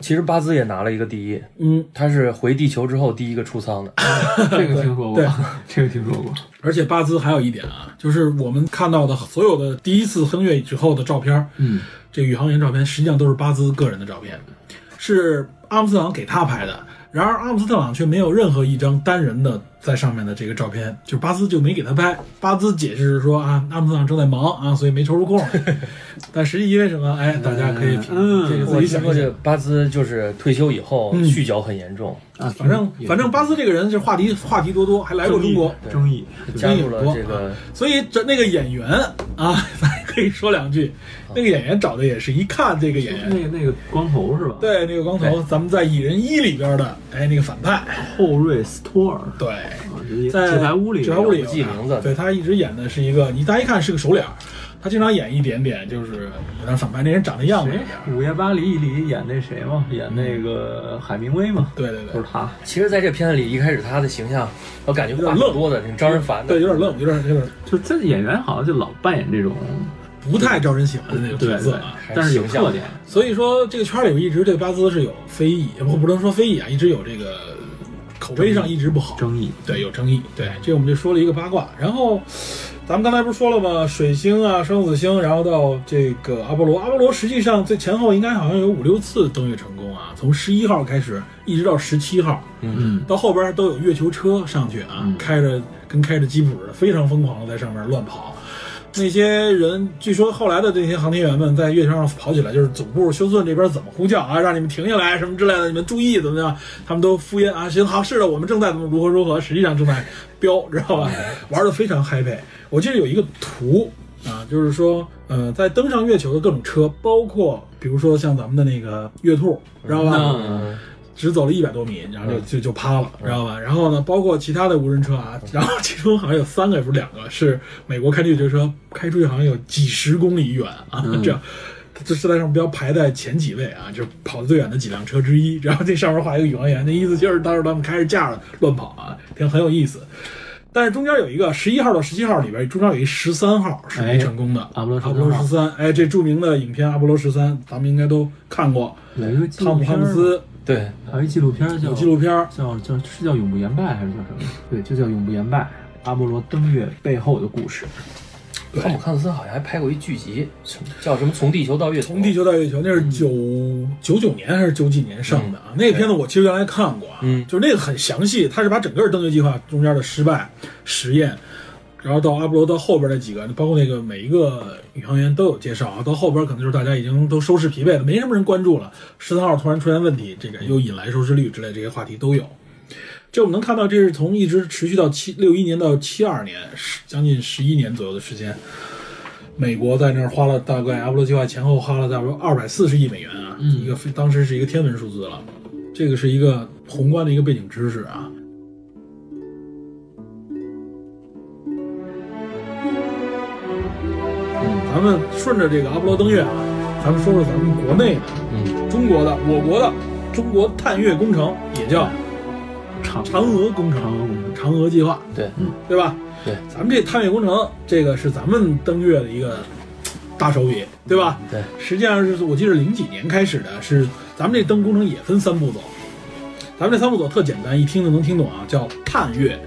其实巴兹也拿了一个第一，嗯，他是回地球之后第一个出舱的。这个听说对过，这个听说过。而且巴兹还有一点啊，就是我们看到的所有的第一次登月之后的照片，嗯，这宇航员照片实际上都是巴兹个人的照片，是阿姆斯特朗给他拍的。然而阿姆斯特朗却没有任何一张单人的在上面的这个照片，就是巴兹就没给他拍。巴兹解释是说啊，阿姆斯特朗正在忙啊，所以没抽出空。但实际因为什么？哎，大家可以评嗯这个我自己想一想这个。巴兹就是退休以后嗯酗酒很严重，啊，反正反正巴兹这个人是话题话题多多，还来过中国，争议，加入了这个所以这那个演员啊，咱 可以说两句。那个演员找的也是一看这个演员，那个那个光头是吧？，对那个光头，咱们在《蚁人一》里边的，哎，那个反派，后瑞斯托尔，对，在纸牌屋里，纸牌屋里记名字对他一直演的是一个，你大家一看是个熟脸儿，他经常演一点点就是有点反派，那人长得样子？午夜巴黎里演那谁嘛？演那个海明威嘛？对对对就是，他。其实在这片子里，一开始他的形象，我感觉有点愣多的，挺招人烦的。对，有点愣，有点有点，就这演员好像就老扮演这种不太招人喜欢的那种角色啊。，但是有特点，所以说这个圈里边一直对巴兹是有非议，不不能说非议啊，一直有这个口碑上一直不好，争议。对，有争议。对，这我们就说了一个八卦。然后，咱们刚才不是说了吗？水星啊，双子星，然后到这个阿波罗。阿波罗实际上最前后应该好像有五六次登月成功啊，从十一号开始一直到十七号，嗯，到后边都有月球车上去啊，开着跟开着吉普似的，非常疯狂的在上面乱跑。那些人据说后来的这些航天员们在月球上跑起来，就是总部休斯顿这边怎么呼叫啊，让你们停下来什么之类的，你们注意怎么样？他们都敷衍啊，行好，是的，我们正在怎么如何如何，实际上正在飙，知道吧？玩的非常 happy。我记得有一个图啊，就是说，呃，在登上月球的各种车，包括比如说像咱们的那个月兔，知道吧？嗯，只走了一百多米，然后就就就趴了，知道吧？然后呢，包括其他的无人车啊，然后其中好像有三个，也不是两个，是美国开的月球车，开出去好像有几十公里远啊，这样。这是在上标排在前几位啊，就是跑得最远的几辆车之一。然后这上面画一个宇航员，那意思就是当时他们开着架乱跑啊，挺很有意思。但是中间有一个十一号到十七号里边，中间有一十三号是没成功的，阿波罗阿波罗十三，哎，这著名的影片《阿波罗十三》，咱们应该都看过。汤姆汉姆斯对，还有一纪录片儿叫有纪录片儿，叫叫是叫永不言败还是叫什么？对，就叫永不言败。阿波罗登月背后的故事，对汤姆汉斯好像还拍过一剧集，叫什么《从地球到月球》？从地球到月球，那是九九九年还是九几年上的啊？那个片子我其实原来看过啊，嗯就是那个很详细，他是把整个登月计划中间的失败实验，然后到阿波罗到后边那几个，包括那个每一个宇航员都有介绍啊。到后边可能就是大家已经都收视疲惫了，没什么人关注了。十三号突然出现问题，这个又引来收视率之类这些话题都有。这我们能看到，这是从一直持续到七六一年到七二年，十将近十一年左右的时间。美国在那儿花了大概阿波罗计划前后花了大概二百四十亿美元啊，一个非当时是一个天文数字了。这个是一个宏观的一个背景知识啊。咱们顺着这个阿波罗登月啊，咱们说说咱们国内的，嗯，中国的，我国的中国探月工程，也叫嫦嫦娥工程、嫦娥计划，对，对吧？对，咱们这探月工程，这个是咱们登月的一个大手笔，对吧？对，实际上是我记得零几年开始的，是咱们这登工程也分三步走，咱们这三步走特简单，一听就能听懂啊，叫探月、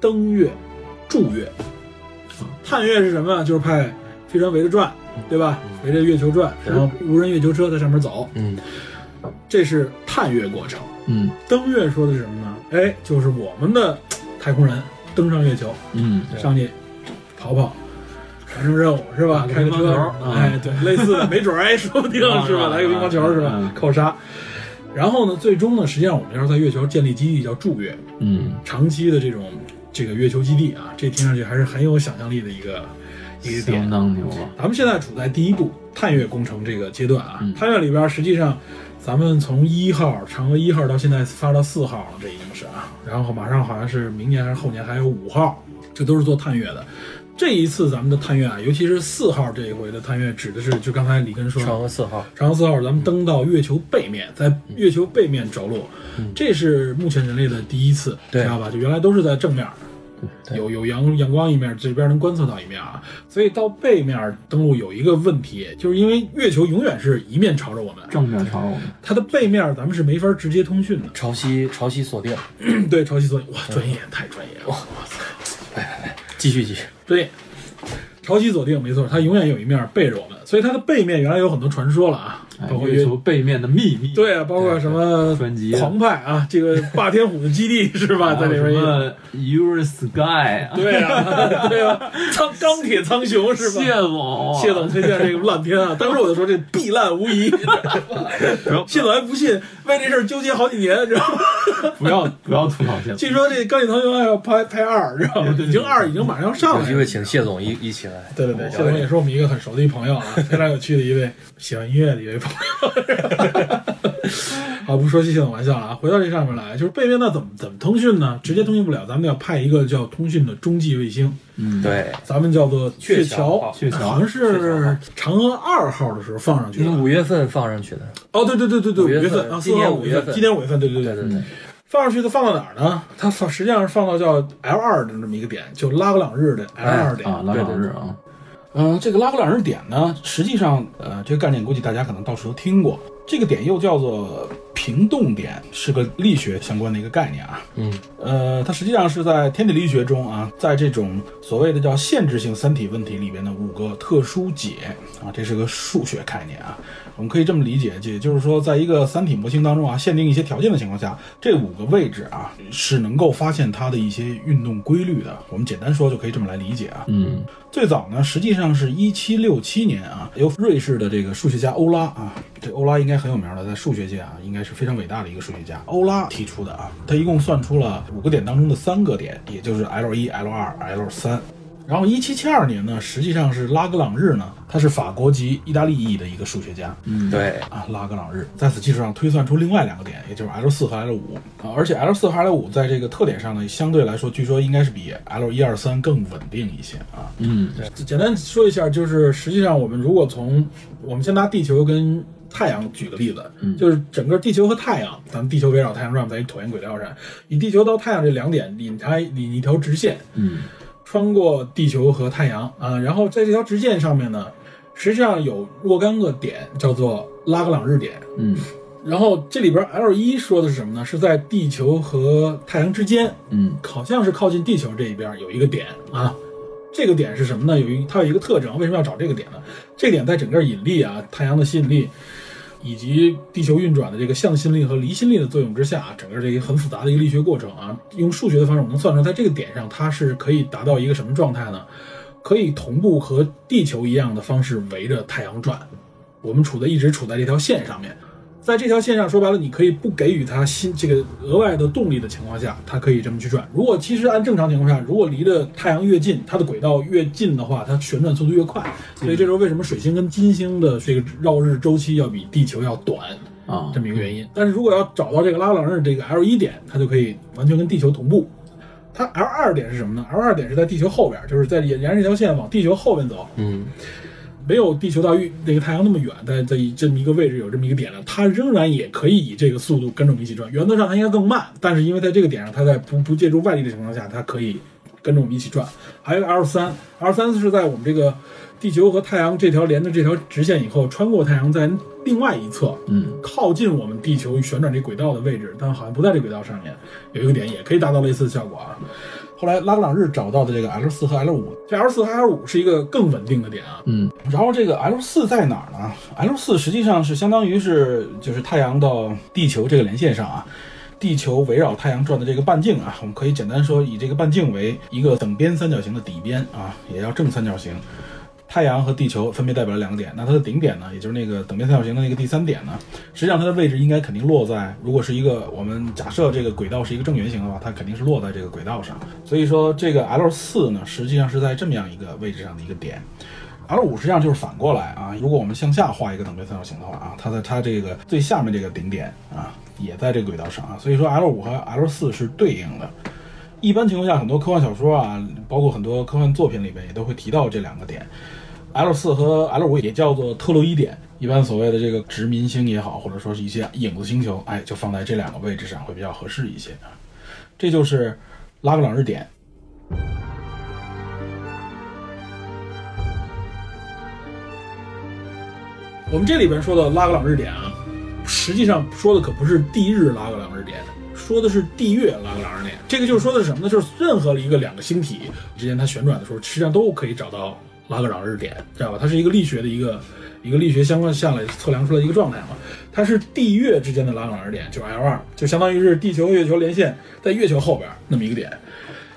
登月、驻月。探月是什么？呀？就是派飞船围着转，对吧？围着月球转，然后无人月球车在上面走，嗯，这是探月过程。嗯登月说的是什么呢？哎，就是我们的太空人登上月球，嗯，上去跑跑，完成任务是吧？开个车哎，对，类似的，没准儿哎，说不定是吧？来个乒乓球是吧嗯？扣杀。然后呢，最终呢，实际上我们要是在月球建立基地，叫驻月，嗯长期的这种这个月球基地啊，这听上去还是很有想象力的一个一个点相。当牛了。咱们现在处在第一步探月工程这个阶段啊，嗯探月里边实际上，咱们从一号嫦娥一号到现在发到四号了，这已经是啊，然后马上好像是明年还是后年还有五号，这都是做探月的。这一次咱们的探月啊，尤其是四号这一回的探月，指的是就刚才李根说嫦娥四号，嫦娥四号，咱们登到月球背面，在月球背面着陆，这是目前人类的第一次，对知道吧？就原来都是在正面，对有有阳阳光一面，这边能观测到一面啊。所以到背面登陆有一个问题，就是因为月球永远是一面朝着我们，正面朝着我们，它的背面咱们是没法直接通讯的。潮汐潮汐锁定，对，潮汐锁定，哇，专业，太专业了，哇塞，继续继续，专业。潮汐锁定没错，它永远有一面背着我们，所以它的背面原来有很多传说了啊，哎包括月球背面的秘密，对啊，包括什么专辑狂派啊，这个霸天虎的基地 是吧，在里边也有。什么 Your Sky 啊，对啊，对啊，苍钢铁苍穹是吧？谢总，啊谢总推荐这个烂片啊，当时我就说这必烂无疑。谢总还不信，为这事儿纠结好几年，知道吗？不要不要吐槽谢总，据说这钢铁苍穹还要拍拍二，知道吗？已经二已经马上要上有机会。请谢总一一起来，对对对，谢总也是我们一个很熟的一朋友啊，非常有趣的一位喜欢音乐的一位朋友。好，不说谢总玩笑了啊，回到这上面来，就是背面那怎么怎么通讯呢？直接通讯不了，咱们要派一个叫通讯的中继卫星，嗯，对，咱们叫做鹊鹊桥鹊桥好像是嫦娥二号的时候放上去的。五月份放上去的，哦，对对对对对，五五月份今年4号五五月份今年五月份，对对对对对，放上去的放到哪儿呢？它放实际上是放到叫 L 二的这么一个点，就拉格朗日的 L 二点。啊，拉格朗日啊，嗯、这个拉格朗日点呢，实际上，呃，这个概念估计大家可能到处都听过。这个点又叫做平动点，是个力学相关的一个概念啊。嗯，呃，它实际上是在天体力学中啊，在这种所谓的叫限制性三体问题里边的五个特殊解啊，这是个数学概念啊。我们可以这么理解，也就是说，在一个三体模型当中啊，限定一些条件的情况下，这五个位置啊是能够发现它的一些运动规律的。我们简单说就可以这么来理解啊。嗯最早呢，实际上是一七六七年啊，由瑞士的这个数学家欧拉啊，这欧拉应该很有名了，在数学界啊，应该是非常伟大的一个数学家。欧拉提出的啊，他一共算出了五个点当中的三个点，也就是 L 一、L 二、L 三。然后一七七二年呢，实际上是拉格朗日呢，他是法国籍意大利裔的一个数学家。嗯，对，啊，拉格朗日在此基础上推算出另外两个点，也就是 L 四和 L 五。啊，而且 L 四和 L 五在这个特点上呢，相对来说，据说应该是比 L 一二三更稳定一些啊。嗯。简单说一下，就是实际上我们如果从我们先拿地球跟太阳举个例子，嗯。就是整个地球和太阳，咱们地球围绕太阳转在一椭圆轨道上，以地球到太阳这两点引开引一条直线，嗯穿过地球和太阳啊，然后在这条直线上面呢，实际上有若干个点叫做拉格朗日点。嗯然后这里边 L 一说的是什么呢？是在地球和太阳之间，嗯好像是靠近地球这一边有一个点啊。这个点是什么呢？有一它有一个特征，为什么要找这个点呢？这个点在整个引力啊、太阳的吸引力以及地球运转的这个向心力和离心力的作用之下，整个这一个很复杂的一个力学过程啊，用数学的方式我能算出来，在这个点上它是可以达到一个什么状态呢？可以同步和地球一样的方式围着太阳转。我们处在一直处在这条线上面，在这条线上说白了，你可以不给予它新这个额外的动力的情况下，它可以这么去转。如果其实按正常情况下，如果离的太阳越近，它的轨道越近的话，它旋转速度越快。所以这时候为什么水星跟金星的这个绕日周期要比地球要短？啊这么一个原因。但是如果要找到这个拉格朗日这个 L 一点，它就可以完全跟地球同步。它 L 二点是什么呢？L 二点是在地球后边，就是在沿沿着这条线往地球后边走，嗯，没有地球到月那个太阳那么远，在在这么一个位置有这么一个点了，它仍然也可以以这个速度跟着我们一起转。原则上它应该更慢，但是因为在这个点上，它在不不借助外力的情况下，它可以跟着我们一起转。还有个 L 三，L 三是在我们这个地球和太阳这条连的这条直线以后，穿过太阳，在另外一侧，嗯靠近我们地球旋转这轨道的位置，但好像不在这轨道上面，有一个点也可以达到类似的效果啊。后来拉格朗日找到的这个 L 四和 L 五，这 L 四和 L 五是一个更稳定的点啊。嗯然后这个 L 四在哪儿呢？L 四实际上是相当于是就是太阳到地球这个连线上啊，地球围绕太阳转的这个半径啊，我们可以简单说以这个半径为一个等边三角形的底边啊，也叫正三角形。太阳和地球分别代表了两个点，那它的顶点呢，也就是那个等边三角形的那个第三点呢，实际上它的位置应该肯定落在，如果是一个我们假设这个轨道是一个正圆形的话，它肯定是落在这个轨道上。所以说这个 L 四呢，实际上是在这么样一个位置上的一个点。L 五实际上就是反过来啊，如果我们向下画一个等边三角形的话啊，它在它这个最下面这个顶点啊，也在这个轨道上啊，所以说 L 五和 L 四是对应的。一般情况下，很多科幻小说啊，包括很多科幻作品里边也都会提到这两个点。L 四和 L 五也叫做特洛伊点，一般所谓的这个殖民星也好，或者说是一些影子星球，哎，就放在这两个位置上会比较合适一些啊。这就是拉格朗日点。我们这里边说的拉格朗日点啊，实际上说的可不是地日拉格朗日点，说的是地月拉格朗日点。这个就是说的是什么呢？就是任何一个两个星体之间它旋转的时候，实际上都可以找到拉格朗日点，知道吧？它是一个力学的一个一个力学相关下来测量出来一个状态嘛。它是地月之间的拉格朗日点，就是 L 二，就相当于是地球月球连线在月球后边那么一个点。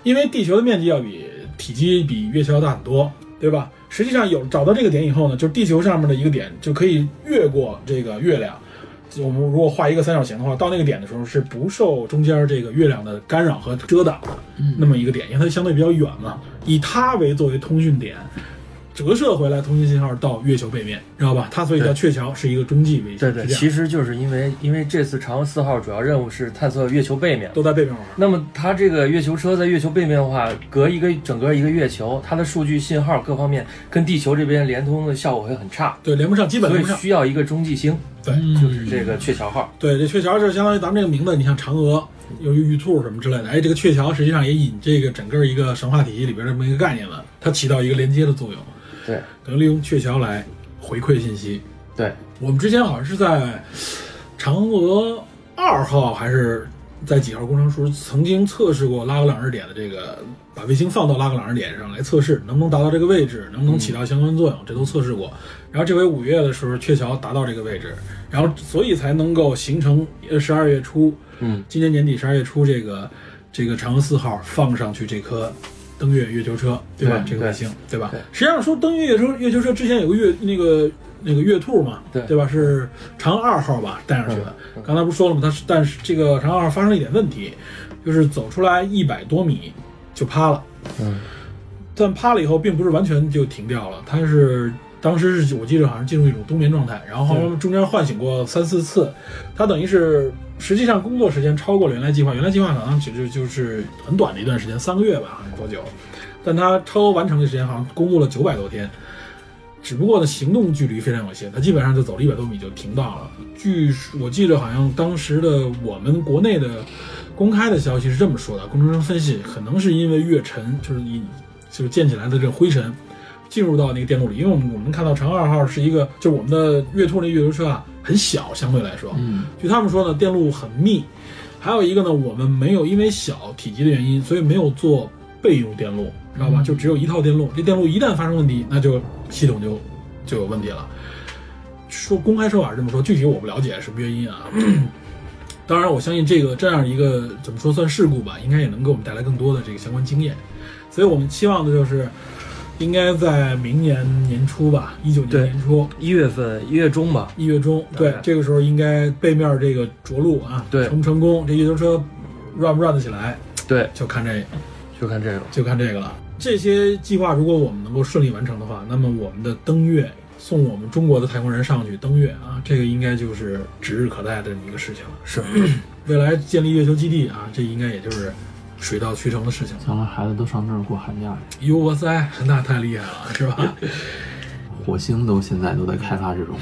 因为地球的面积要比体积比月球要大很多，对吧？实际上有找到这个点以后呢，就是地球上面的一个点就可以越过这个月亮。我们如果画一个三角形的话，到那个点的时候是不受中间这个月亮的干扰和遮挡的，那么一个点，因为它相对比较远嘛，以它为作为通讯点，折射回来通信信号到月球背面，知道吧？它所以叫鹊桥，是一个中继卫星，对对，是这样其实就是因为因为这次嫦娥四号主要任务是探测月球背面，都在背面玩。那么它这个月球车在月球背面的话，隔一个整个一个月球，它的数据信号各方面跟地球这边连通的效果会很差，对，连不上，基本所以连不上。需要一个中继星，对，就是这个鹊桥号。对，这鹊桥是相当于咱们这个名字，你像嫦娥，有玉兔什么之类的，哎，这个鹊桥实际上也引这个整个一个神话体系里边这么一个概念了，它起到一个连接的作用。对等于利用鹊桥来回馈信息。对，我们之前好像是在嫦娥二号还是在几号工程时曾经测试过拉格朗日点的这个，把卫星放到拉格朗日点上来测试能不能达到这个位置，能不能起到相关作用，这都测试过。然后这回五月的时候，鹊桥达到这个位置，然后所以才能够形成呃十二月初，嗯，今年年底十二月初这个这个嫦娥四号放上去这颗登月月球车，对吧？对这个卫星，对吧？对实际上说登月月球月球车之前有个月那个那个月兔嘛，对对吧？是嫦娥二号吧带上去的。刚才不是说了吗？它是但是这个嫦娥二号发生了一点问题，就是走出来一百多米就趴了。嗯，但趴了以后，并不是完全就停掉了，它是当时是我记得好像进入一种冬眠状态，然后后面中间唤醒过三四次，它等于是实际上工作时间超过了原来计划，原来计划好像其实就是很短的一段时间，三个月吧，还是多久？但它超额完成的时间好像工作了九百多天，只不过呢，行动距离非常有限，它基本上就走了一百多米就停到了。据我记得，好像当时的我们国内的公开的消息是这么说的：工程师分析，可能是因为月尘，就是你就是溅起来的这个灰尘，进入到那个电路里。因为我们我们看到嫦娥二号是一个，就是我们的月兔那月球车啊，很小，相对来说，嗯，据他们说呢，电路很密。还有一个呢，我们没有因为小体积的原因，所以没有做备用电路，知道吧？就只有一套电路。这电路一旦发生问题，那就系统就就有问题了。说公开说法是这么说，具体我不了解什么原因啊。当然，我相信这个这样一个怎么说算事故吧，应该也能给我们带来更多的这个相关经验。所以我们期望的就是，应该在明年年初吧，一九年年初，一月份一月中吧，一月中，对，这个时候应该背面这个着陆啊，对成不成功，这月球车 run 不 run 得起来，对，就看这个就看这个。就看这个了。这些计划如果我们能够顺利完成的话，那么我们的登月，送我们中国的太空人上去登月啊，这个应该就是指日可待的一个事情了。是，未来建立月球基地啊，这应该也就是水到渠成的事情。将来孩子都上那儿过寒假去。哟哇塞，那太厉害了，是吧？火星都现在都在开发之中，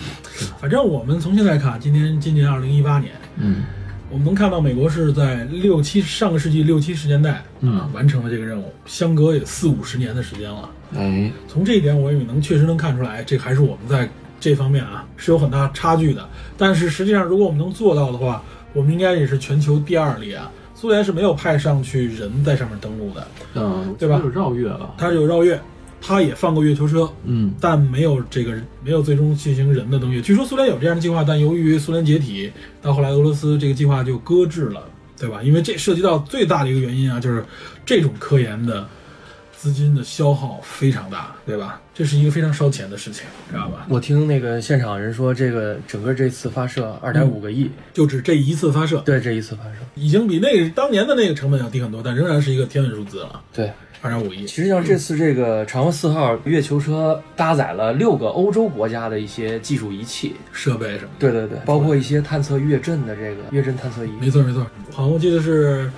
反正我们从现在看，今年今年二零一八年，嗯，我们能看到美国是在六七上个世纪六七十年代啊、嗯完成了这个任务，相隔也四五十年的时间了。哎，从这一点，我也能确实能看出来，这还是我们在这方面啊是有很大差距的。但是实际上，如果我们能做到的话，我们应该也是全球第二例啊。苏联是没有派上去人在上面登陆的，嗯，对吧有绕月了，它是有绕月，它也放过月球车，嗯，但没有这个没有最终进行人的登月。据说苏联有这样的计划，但由于苏联解体，到后来俄罗斯这个计划就搁置了，对吧？因为这涉及到最大的一个原因啊，就是这种科研的资金的消耗非常大，对吧？这是一个非常烧钱的事情，知道吧？我听那个现场人说，这个整个这次发射二点五个亿，就指这一次发射，对，这一次发射，已经比那个当年的那个成本要低很多，但仍然是一个天文数字了，对。二点五亿。其实像，这次这个嫦娥四号月球车搭载了六个欧洲国家的一些技术仪器，设备什么的，对对对，包括一些探测月震的这个月震探测仪。没错没错。好像我记得是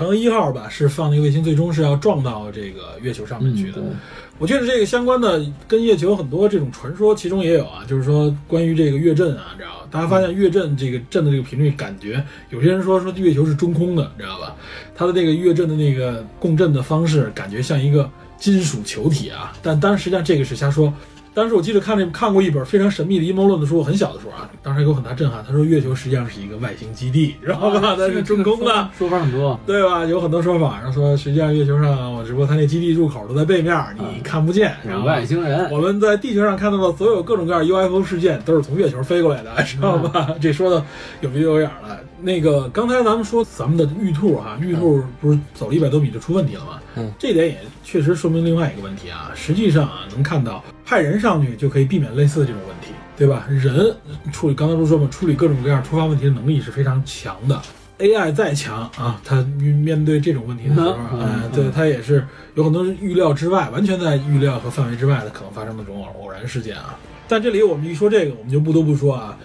嫦娥一号吧，是放那个卫星，最终是要撞到这个月球上面去的。嗯我觉得这个相关的跟月球很多这种传说，其中也有啊，就是说关于这个月震啊，你知道吧？大家发现月震这个震的这个频率，感觉有些人说说月球是中空的，你知道吧？它的这个月震的那个共振的方式，感觉像一个金属球体啊，但当然实际上这个是瞎说。当时我记得看那看过一本非常神秘的阴谋论的书，我很小的时候啊，当时给我很大震撼。他说月球实际上是一个外星基地，知道吧？它是中空的，说法很多，对吧？有很多说法，然后说实际上月球上，我只不过它那基地入口都在背面，你看不见。然后外星人，我们在地球上看到的所有各种各样 UFO 事件，都是从月球飞过来的，知道吧？这说的有鼻有眼儿的。那个刚才咱们说咱们的玉兔哈，玉兔不是走了一百多米就出问题了吗？嗯，这点也确实说明另外一个问题啊。实际上啊，能看到派人上去就可以避免类似的这种问题，对吧？人处理刚才不是说嘛，处理各种各样突发问题的能力是非常强的。AI 再强啊，它面对这种问题的时候，嗯呃，对它也是有很多预料之外，完全在预料和范围之外的可能发生的这种偶偶然事件啊。但这里我们一说这个，我们就不得不说啊，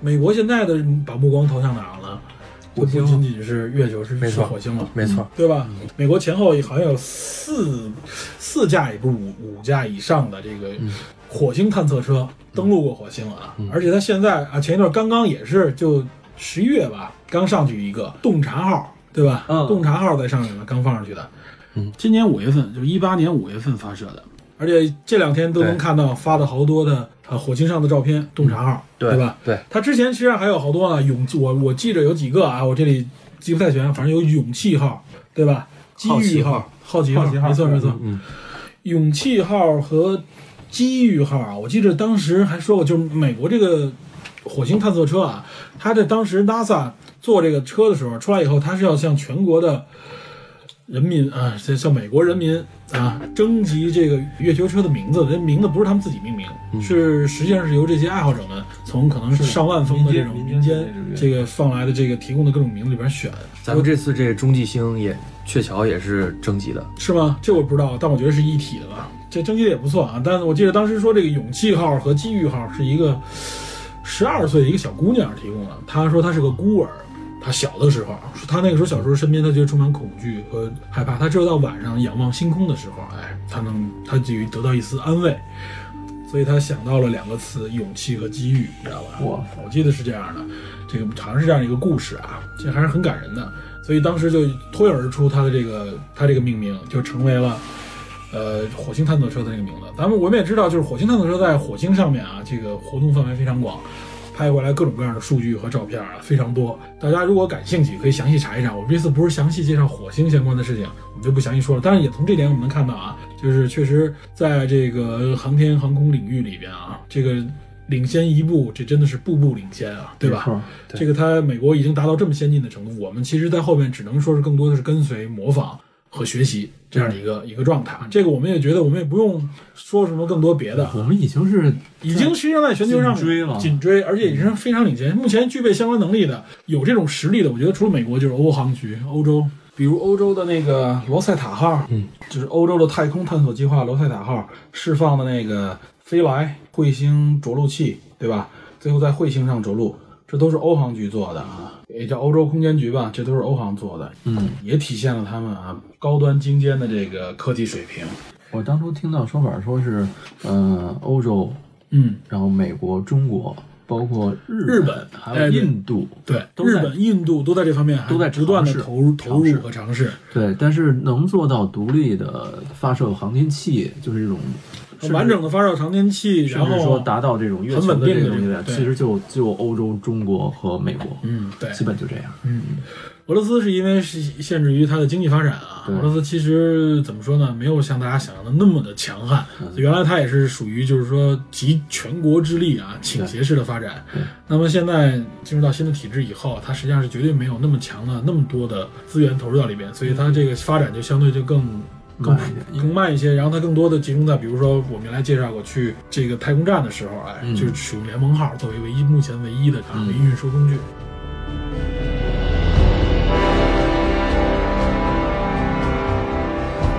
美国现在的把目光投向哪儿了？就不仅仅是月球，是是火星了。没错，对吧？美国前后好像有四四架，也不是五五架以上的这个火星探测车登陆过火星了啊！而且它现在啊，前一段刚刚也是就十一月吧，刚上去一个洞察号，对吧？嗯洞察号在上面呢，刚放上去的。嗯，今年五月份，就是一八年五月份发射的。而且这两天都能看到发的好多的呃火星上的照片，洞察号，对吧？对，它之前其实还有好多呢，勇气，我我记着有几个啊，我这里记不太全，反正有勇气号，对吧？机遇好奇号号、好奇号，好奇号没错没错。嗯，勇气号和机遇号啊，我记得当时还说过，就是美国这个火星探测车啊，它在当时 NASA 做这个车的时候出来以后，它是要向全国的人民啊，这像美国人民啊征集这个月球车的名字，这名字不是他们自己命名，是实际上是由这些爱好者们从可能是上万封的这种民间这个放来的这个提供的各种名字里边选，咱们这次这个中继星也鹊桥也是征集的，是吗？这我不知道，但我觉得是一体的吧。这征集的也不错啊。但是我记得当时说这个勇气号和机遇号是一个十二岁的一个小姑娘提供的。她说她是个孤儿，她小的时候，他那个时候小时候身边他觉得充满恐惧和害怕。他只有到晚上仰望星空的时候，哎，他能她就得到一丝安慰。所以他想到了两个词：勇气和机遇，你知道吧？哇我记得是这样的，这个好像是这样一个故事啊，这还是很感人的。所以当时就脱颖而出，他的这个他这个命名就成为了呃火星探测车的那个名字。咱们我们也知道，就是火星探测车在火星上面啊，这个活动范围非常广，拍回来各种各样的数据和照片啊非常多。大家如果感兴趣，可以详细查一查。我们这次不是详细介绍火星相关的事情，我们就不详细说了。但是也从这点我们能看到啊，就是确实在这个航天航空领域里边啊，这个领先一步，这真的是步步领先啊，对吧？这个它美国已经达到这么先进的程度，我们其实在后面只能说是更多的是跟随、模仿和学习这样的一个一个状态。这个我们也觉得，我们也不用说什么更多别的，我们已经是已经实际上在全球上紧追了紧追，而且已经非常领先。目前具备相关能力的、有这种实力的，我觉得除了美国就是欧航局、欧洲，比如欧洲的那个罗塞塔号，嗯，就是欧洲的太空探索计划罗塞塔号释放的那个飞来彗星着陆器，对吧？最后在彗星上着陆，这都是欧航局做的啊，也叫欧洲空间局吧，这都是欧航做的，嗯，也体现了他们啊高端精尖的这个科技水平。我当初听到说法说是，呃，欧洲，嗯，然后美国、中国，包括日日本还有印度，对，都日本、印度都在这方面都在不断的投入、投入和尝试，对，但是能做到独立的发射航天器，就是这种很完整的发射航天器，然甚至说后达到这种月很稳定的这这种东西，其实就就欧洲、中国和美国，嗯，对，基本就这样。嗯，俄罗斯是因为是限制于它的经济发展啊，对俄罗斯其实怎么说呢，没有像大家想象的那么的强悍。嗯原来它也是属于就是说集全国之力啊倾斜式的发展对。那么现在进入到新的体制以后，它实际上是绝对没有那么强的那么多的资源投入到里边，所以它这个发展就相对就更。更慢一些更慢一些，然后它更多的集中在，比如说我们原来介绍过去这个太空站的时候，哎，嗯就是使用联盟号作为唯一目前唯一的啊嗯唯一运输工具。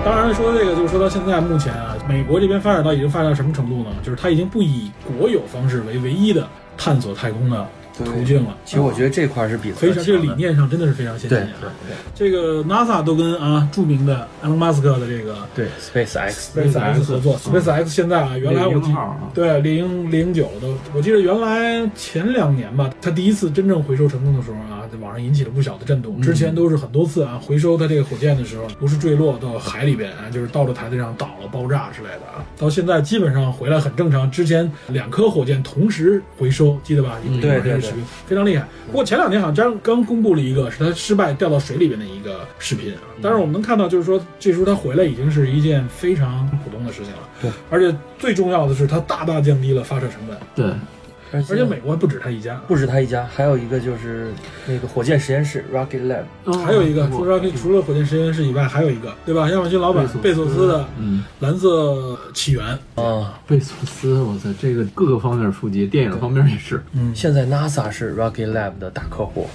当然说这个，就是说到现在目前啊，美国这边发展到已经发展到什么程度呢？就是它已经不以国有方式为唯一的探索太空的途径了。其实我觉得这块儿是比非常这个理念上真的是非常先进。对啊。对。这个 NASA 都跟啊著名的 Elon Musk 的这个对 SpaceX SpaceX 合作，SpaceX 现在啊，原来我记猎鹰号啊。对猎鹰猎鹰九都，我记得原来前两年吧，它第一次真正回收成功的时候啊，在网上引起了不小的震动。之前都是很多次啊，回收它这个火箭的时候，不是坠落到海里边啊，就是到了台子上倒了、爆炸之类的啊。到现在基本上回来很正常。之前两颗火箭同时回收，记得吧？对对对视频非常厉害。不过前两天好像刚刚公布了一个是它失败掉到水里边的一个视频啊。但是我们能看到，就是说这时候它回来已经是一件非常普通的事情了。对，而且最重要的是它大大降低了发射成本，对，而而且美国还不止他一家。不止他一家，还有一个就是那个火箭实验室 Rocket Lab，还有一个，除了除了火箭实验室以外，还有一个，对吧？亚马逊老板贝索斯的嗯，蓝色起源，啊，贝索斯，我操，这个各个方面出击，电影方面也是。嗯，现在 NASA 是 Rocket Lab 的大客户、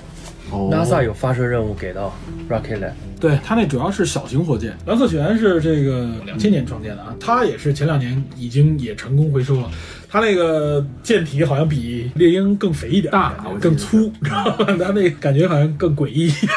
哦 n a s a 有发射任务给到 Rocket Lab，对，它那主要是小型火箭。蓝色起源是这个两千年创建的啊，它也是前两年已经也成功回收了。它那个舰体好像比猎鹰更肥一点，大更粗，知道吧？它那感觉好像更诡异一点，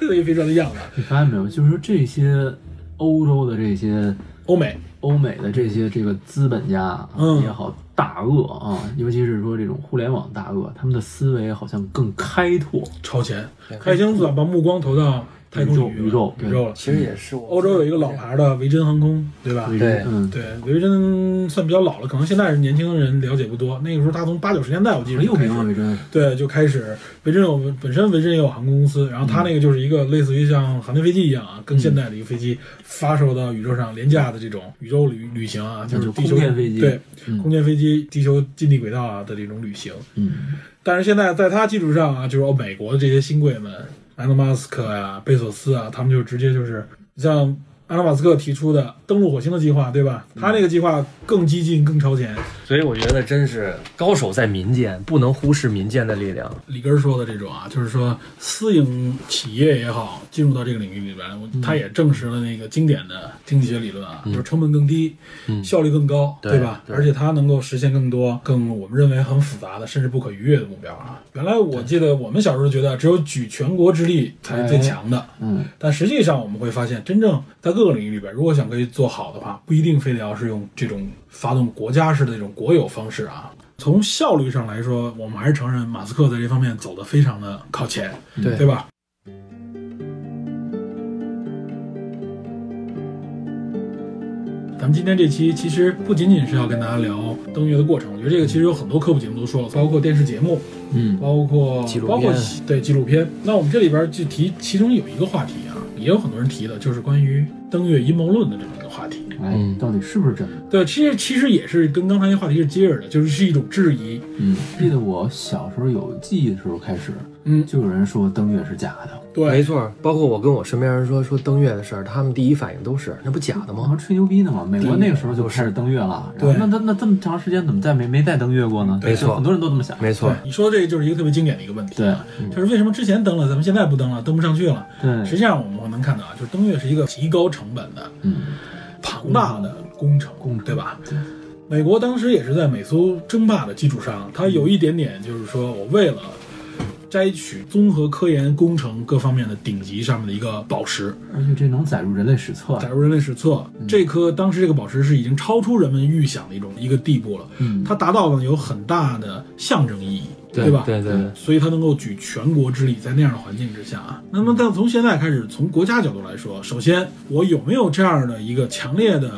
那个非常的样子。你发现没有？就是说这些欧洲的这些欧美，欧美的这些这个资本家也好，大鳄啊，尤其是说这种互联网大鳄，他们的思维好像更开拓。超前，开心子把目光投到太空宇宙宇宙了。其实也是我欧洲有一个老牌的维珍航空，对吧？对嗯，对，维珍算比较老了，可能现在是年轻人了解不多。那个时候他从八九十年代我记得就开始很有名啊，维珍。对，就开始维珍有本身维珍也有航空公司，然后他那个就是一个类似于像航天飞机一样啊，更现代的一个飞机，发射到宇宙上廉价的这种宇宙旅旅行啊，就是地球空间飞机对，嗯空间飞机、地球近地轨道啊的这种旅行。嗯，但是现在在它基础上啊，就是美国的这些新贵们，埃隆·马斯克呀、贝索斯啊，他们就直接就是像埃隆·马斯克提出的登陆火星的计划，对吧？他那个计划更激进、更超前。所以我觉得真是高手在民间，不能忽视民间的力量。里根儿说的这种啊，就是说私营企业也好，进入到这个领域里边，他也证实了那个经典的经济学理论啊，就是成本更低，嗯效率更高，对吧？对而且它能够实现更多、更我们认为很复杂的，甚至不可逾越的目标啊。原来我记得我们小时候觉得只有举全国之力才是最强的，嗯，但实际上我们会发现，真正在各个领域里边，如果想可以做好的话，不一定非得要是用这种发动国家式的这种国有方式啊。从效率上来说，我们还是承认马斯克在这方面走得非常的靠前，对对吧？咱们今天这期其实不仅仅是要跟大家聊登月的过程，我觉得这个其实有很多科普节目都说了，包括电视节目，嗯，包括纪录包括片对纪录片。那我们这里边就提，其中有一个话题啊，也有很多人提的，就是关于登月阴谋论的这么一个话题。哎嗯，到底是不是真的？对，其实其实也是跟刚才那话题是接着的，就是是一种质疑。嗯，记得我小时候有记忆的时候开始，嗯，就有人说登月是假的，对，没错，包括我跟我身边人说说登月的事儿，他们第一反应都是那不假的吗？吹牛逼呢嘛。美国那个时候就开始登月了，对。那那那这么长时间怎么再没没再登月过呢？没错。很多人都这么想。没错，你说的这个就是一个特别经典的一个问题对。啊，就是为什么之前登了，咱们现在不登了，登不上去了？对，实际上我们能看到啊，就是登月是一个极高成本的、嗯，庞大的工程，工程。对吧？对美国当时也是在美苏争霸的基础上，它有一点点就是说我为了摘取综合科研工程各方面的顶级上面的一个宝石，而且这能载入人类史册载。入人类史册。这颗当时这个宝石是已经超出人们预想的一种一个地步了，嗯，它达到了有很大的象征意义，对吧？对对对，所以它能够举全国之力，在那样的环境之下啊。那么，但从现在开始，从国家角度来说，首先我有没有这样的一个强烈的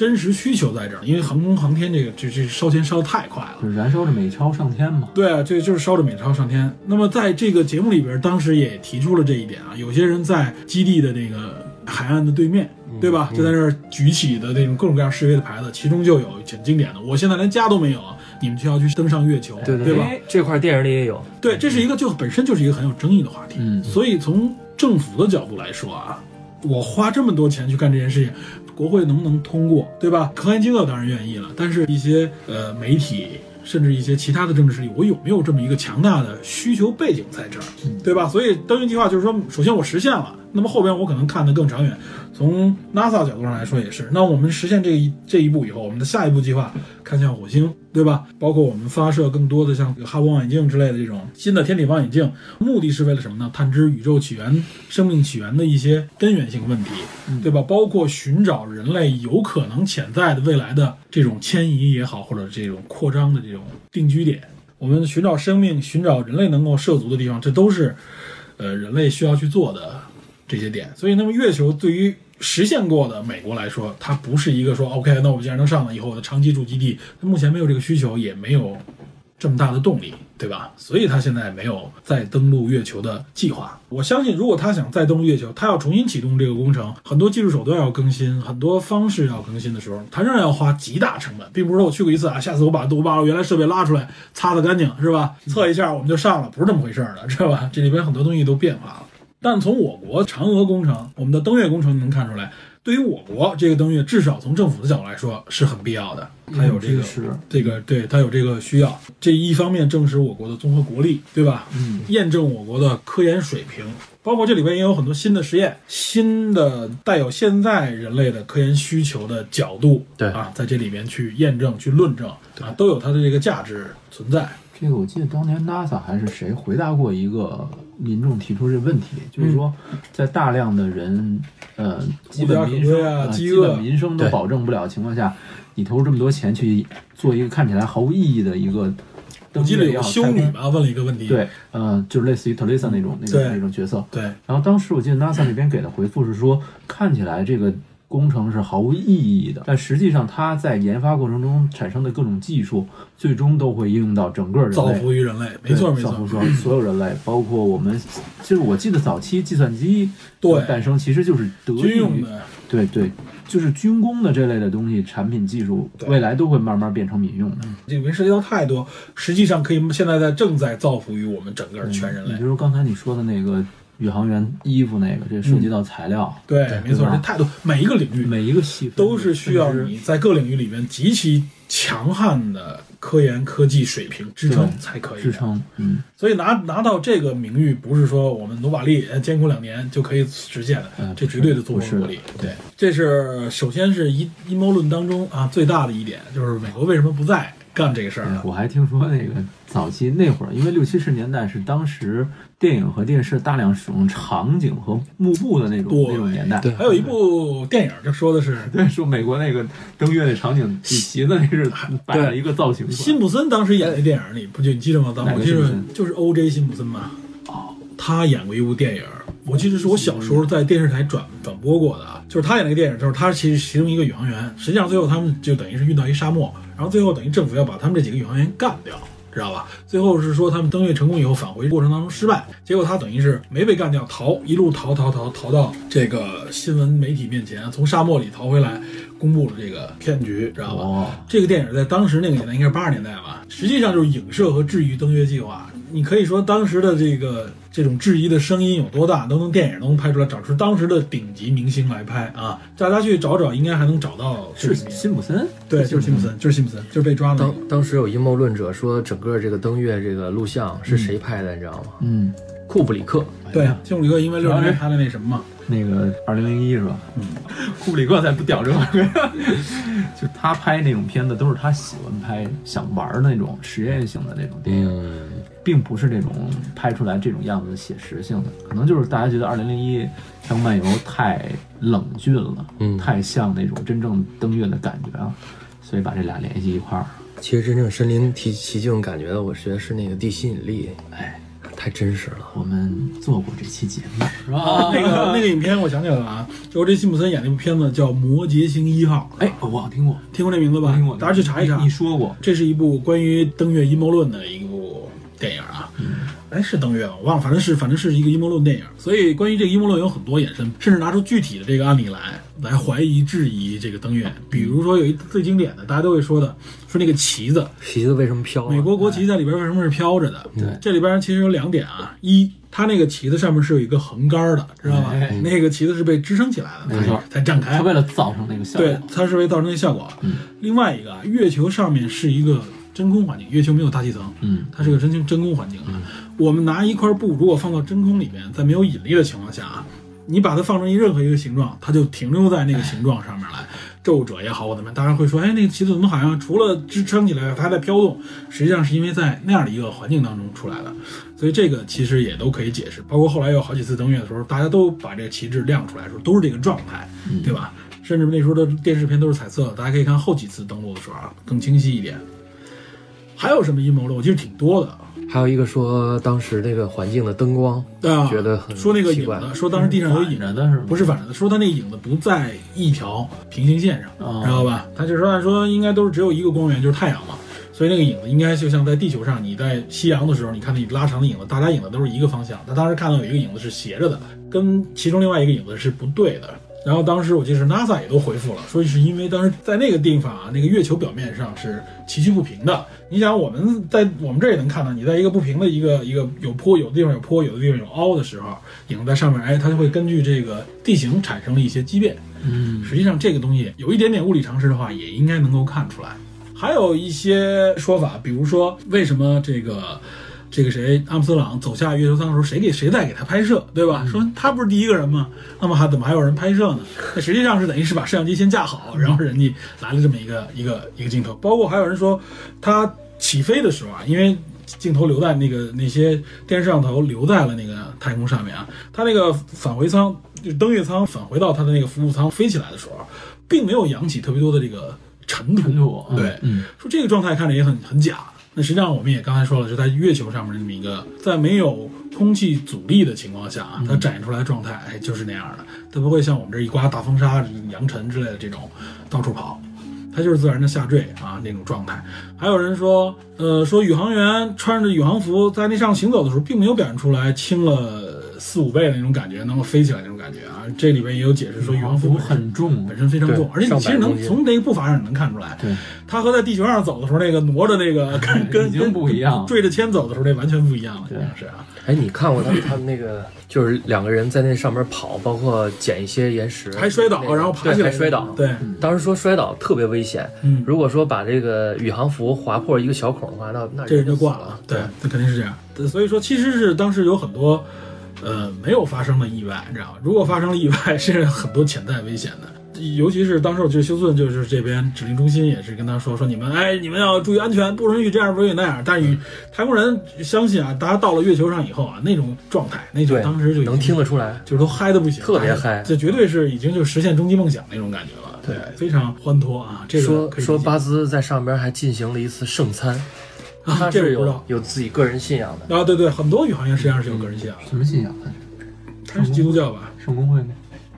真实需求在这儿？因为航空航天这个这这烧钱烧得太快了。就是燃烧着美钞上天嘛。对啊，这就是烧着美钞上天。那么在这个节目里边，当时也提出了这一点啊，有些人在基地的那个海岸的对面，对吧？就在那儿举起的那种各种各样示威的牌子，其中就有挺经典的，我现在连家都没有啊，你们就要去登上月球，对对吧？哎这块电影里也有，对，这是一个就本身就是一个很有争议的话题。嗯所以从政府的角度来说啊，我花这么多钱去干这件事情，国会能不能通过，对吧？科研机构当然愿意了，但是一些呃媒体。甚至一些其他的政治势力，我有没有这么一个强大的需求背景在这儿，对吧？所以登月计划就是说，首先我实现了，那么后边我可能看得更长远。从 NASA 角度上来说也是，那我们实现这一这一步以后，我们的下一步计划看向火星，对吧？包括我们发射更多的像哈勃望远镜之类的这种新的天体望远镜，目的是为了什么呢？探知宇宙起源、生命起源的一些根源性问题，对吧？包括寻找人类有可能潜在的未来的这种迁移也好，或者这种扩张的这种定居点。我们寻找生命、寻找人类能够涉足的地方，这都是呃人类需要去做的这些点。所以，那么月球对于实现过的美国来说，它不是一个说 OK，那我们既然能上了，以后我的长期驻基地，它目前没有这个需求，也没有这么大的动力，对吧？所以他现在没有再登陆月球的计划。我相信，如果他想再登陆月球，他要重新启动这个工程，很多技术手段要更新，很多方式要更新的时候，他仍然要花极大成本，并不是说我去过一次啊，下次我把我把我原来设备拉出来擦擦干净，是吧？测一下我们就上了，不是这么回事儿的，知道吧？这里边很多东西都变化了。但从我国嫦娥工程，我们的登月工程能看出来，对于我国这个登月，至少从政府的角度来说是很必要的。它有这个这个对它有这个需要，这一方面证实我国的综合国力，对吧？嗯，验证我国的科研水平，包括这里边也有很多新的实验，新的带有现在人类的科研需求的角度，对啊，在这里面去验证、去论证啊，都有它的这个价值存在。这个我记得当年 NASA 还是谁回答过一个民众提出这问题，就是说在大量的人呃基本民生啊呃饥饿基本民生都保证不了的情况下，你投入这么多钱去做一个看起来毫无意义的一个登我记得有月要开工修女吧问了一个问题，对，呃，就是类似于特蕾莎那种那种那种角色。对然后当时我记得 NASA 那边给的回复是说，看起来这个工程是毫无意义的，但实际上它在研发过程中产生的各种技术，最终都会应用到整个人类。造福于人类，没错没错，对造福所所有人类，包括我们。就是我记得早期计算机对的诞生其实就是得益于军用的，对对，就是军工的这类的东西，产品技术未来都会慢慢变成民用的。这里面涉及到太多，实际上可以现在在正在造福于我们整个全人类你比。如刚才你说的那个宇航员衣服那个，这涉及到材料，对，没错，这太多，每一个领域每一个细分都是需要你在各领域里面极其强悍的科研科技水平支撑才可以。支撑，嗯，所以拿拿到这个名誉，不是说我们努把力、呃艰苦两年就可以实现的，嗯这绝对的做不是风国力。对，这是首先是阴阴谋论当中啊最大的一点，就是美国为什么不再干这个事儿了？我还听说那个早期那会儿，因为六七十年代是当时电影和电视大量使用场景和幕布的那种对那种年代。对还有一部电影，就说的是 对，说美国那个登月那场景，比旗子那是摆了一个造型。辛普森当时演的电影里，不就你记得吗？咱们哪个我记得就是 O.J. 辛普森嘛。哦，他演过一部电影，我记得是我小时候在电视台转转播过的啊，就是他演那个电影，就是他其实其中一个宇航员，实际上最后他们就等于是运到一沙漠，然后最后等于政府要把他们这几个宇航员干掉。知道吧？最后是说他们登月成功以后返回过程当中失败，结果他等于是没被干掉，逃一路逃逃逃逃到这个新闻媒体面前，从沙漠里逃回来，公布了这个骗局，知道吧？哦，这个电影在当时那个年代应该是八十年代吧，实际上就是影射和治愈登月计划。你可以说当时的这个这种质疑的声音有多大，都能电影都能拍出来，找出当时的顶级明星来拍啊！大家去找找，应该还能找到是。辛普森，对，就是辛普森，就是辛普森，就是被抓了当。当时有阴谋论者说，整个这个登月这个录像是谁拍的，你知道吗？嗯，库布里克。对，库布里克因为六十年拍的那什么嘛，那个二零零一是吧？嗯，库布里克才不屌这玩意儿，就他拍那种片子都是他喜欢拍、想玩儿那种实验性的那种电影，嗯，并不是这种拍出来这种样子的写实性的，可能就是大家觉得二零零一《太空漫游》太冷峻了，嗯太像那种真正登月的感觉了，所以把这俩联系一块儿。其实真正身临其其境感觉的，我觉得是那个地心引力，哎，太真实了。我们做过这期节目是吧？那个那个影片我想起来了啊，就这辛普森演那部片子叫《摩羯星一号》，哎，我好像听过，听过这名字吧听过，？大家去查一查你。说过，这是一部关于登月阴谋论的一部电影啊。哎，是登月吗？我忘了，反正是反正是一个阴谋论电影。所以关于这个阴谋论有很多衍生，甚至拿出具体的这个案例来来怀疑质疑这个登月。比如说有一最经典的，大家都会说的，说那个旗子，旗子为什么飘、啊？美国国旗在里边为什么是飘着的？对这里边其实有两点啊，一。它那个旗子上面是有一个横杆的，知道吧？哎那个旗子是被支撑起来的，没错才才展开它。为了造成那个效果，对，它是为造成那个效果。嗯另外一个啊，月球上面是一个真空环境，月球没有大气层，嗯它是个真空真空环境啊。我们拿一块布，如果放到真空里面，在没有引力的情况下啊，你把它放成一任何一个形状，它就停留在那个形状上面来。皱褶也好，我怎么样，大家会说，哎，那个旗子怎么好像除了支撑起来，它还在飘动？实际上是因为在那样的一个环境当中出来的，所以这个其实也都可以解释。包括后来有好几次登月的时候，大家都把这个旗帜亮出来的时候，都是这个状态，对吧？甚至那时候的电视片都是彩色的，大家可以看后几次登陆的时候啊，更清晰一点。还有什么阴谋论？我记得挺多的还有一个说当时那个环境的灯光，啊，觉得很说那个影子，说当时地上有影子，反着的是？不是反着的，说他那个影子不在一条平行线上，哦知道吧？他就是说按说应该都是只有一个光源，就是太阳嘛。所以那个影子应该就像在地球上，你在夕阳的时候，你看那拉长的影子，大家影子都是一个方向。他当时看到有一个影子是斜着的，跟其中另外一个影子是不对的。然后当时我记得是 NASA 也都回复了，说是因为当时在那个地方啊，那个月球表面上是崎岖不平的。你想我们在我们这儿也能看到，你在一个不平的一个一个 有坡，有的地方有坡，有的地方有凹的时候，影子在上面，哎，它就会根据这个地形产生了一些畸变。嗯，实际上这个东西有一点点物理常识的话，也应该能够看出来。还有一些说法，比如说为什么这个这个谁阿姆斯特朗走下月球舱的时候，谁给谁在给他拍摄，对吧？说他不是第一个人吗？那么还怎么还有人拍摄呢？那实际上是等于是把摄像机先架好，然后人家来了这么一个一个一个镜头。包括还有人说他起飞的时候啊，因为镜头留在那个那些电视摄像头留在了那个太空上面啊，他那个返回舱就是登月舱返回到他的那个服务舱飞起来的时候，并没有扬起特别多的这个尘土。尘土，对，嗯，说这个状态看着也很很假，那实际上我们也刚才说了，是在月球上面这么一个，在没有空气阻力的情况下啊，它展现出来的状态，哎，就是那样的。它不会像我们这一刮大风沙、扬尘之类的这种到处跑，它就是自然的下坠啊那种状态。还有人说，呃，说宇航员穿着宇航服在那上行走的时候，并没有表现出来轻了四五倍的那种感觉，能够飞起来那种感觉啊。这里边也有解释说，宇航服很重本身非常重而且你其实能从那个步伐上你能看出来，对，它和在地球上走的时候那个挪着那个跟跟跟不一样坠着铅走的时候那完全不一样了，对是啊，哎，你看过他们他们那个，就是两个人在那上面跑，包括捡一些岩石，还摔倒那个然后爬起来还摔倒。对，当时说摔倒特别危险，嗯如果说把这个宇航服划破一个小孔的话，那那这人就挂了，对，那肯定是这样。对所以说，其实是当时有很多，呃，没有发生的意外，你知道吗？如果发生了意外，是很多潜在危险的。尤其是当时我记得休斯顿就是这边指令中心也是跟他说说你们哎你们要注意安全，不允许这样不允许那样。但是与太空人相信啊，大家到了月球上以后啊，那种状态，那就，当时就能听得出来。就是都嗨的不行，特别嗨这绝对是已经就实现终极梦想那种感觉了，对，非常欢脱啊。这个说说巴兹在上边还进行了一次圣餐，啊他是有有自己个人信仰的。啊，对对，很多宇航员实际上是有个人信仰的，什么信仰呢？他是基督教吧？圣公会吗？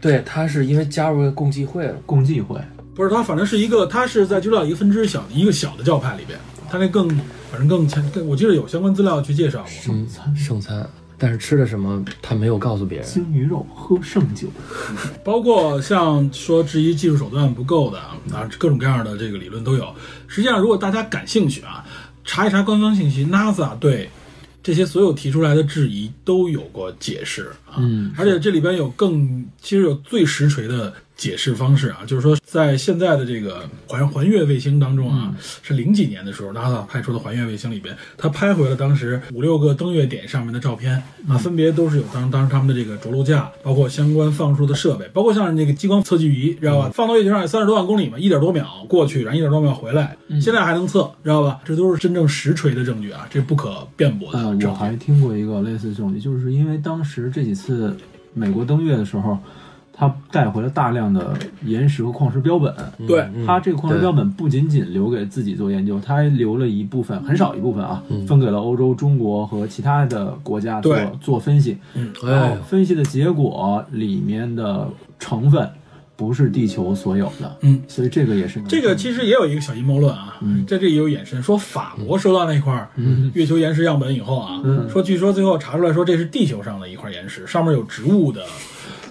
对他是因为加入了共济会了，共济会。不是，他反正是一个，他是在基督教一个分支小一个小的教派里边，他那更反正更前更，我记得有相关资料去介绍过。圣餐，圣餐，但是吃的什么他没有告诉别人。鲸鱼肉，喝圣酒。包括像说质疑技术手段不够的啊，各种各样的这个理论都有。实际上，如果大家感兴趣啊，查一查官方信息，NASA 对这些所有提出来的质疑都有过解释啊，嗯而且这里边有更其实有最实锤的解释方式啊，就是说在现在的这个环环月卫星当中啊，是零几年的时候，NASA 派出的环月卫星里边，它拍回了当时五六个登月点上面的照片啊，分别都是有当当时他们的这个着陆架，包括相关放出的设备，包括像是那个激光测距仪，知道吧？放到月球上有三十多万公里嘛，一点多秒过去，然后一点多秒回来，现在还能测，知道吧？这都是真正实锤的证据啊，这不可辩驳的呃，证我还。听过一个类似证据，就是因为当时这几次美国登月的时候，他带回了大量的岩石和矿石标本。对，嗯。他这个矿石标本不仅仅留给自己做研究，他还留了一部分，很少一部分啊，嗯。分给了欧洲、中国和其他的国家做做分析。然哎后，分析的结果里面的成分不是地球所有的，嗯，所以这个也是这个其实也有一个小阴谋论啊，嗯。在这也有衍生，说法国收到那块儿月球岩石样本以后啊，嗯。说据说最后查出来说这是地球上的一块岩石，上面有植物的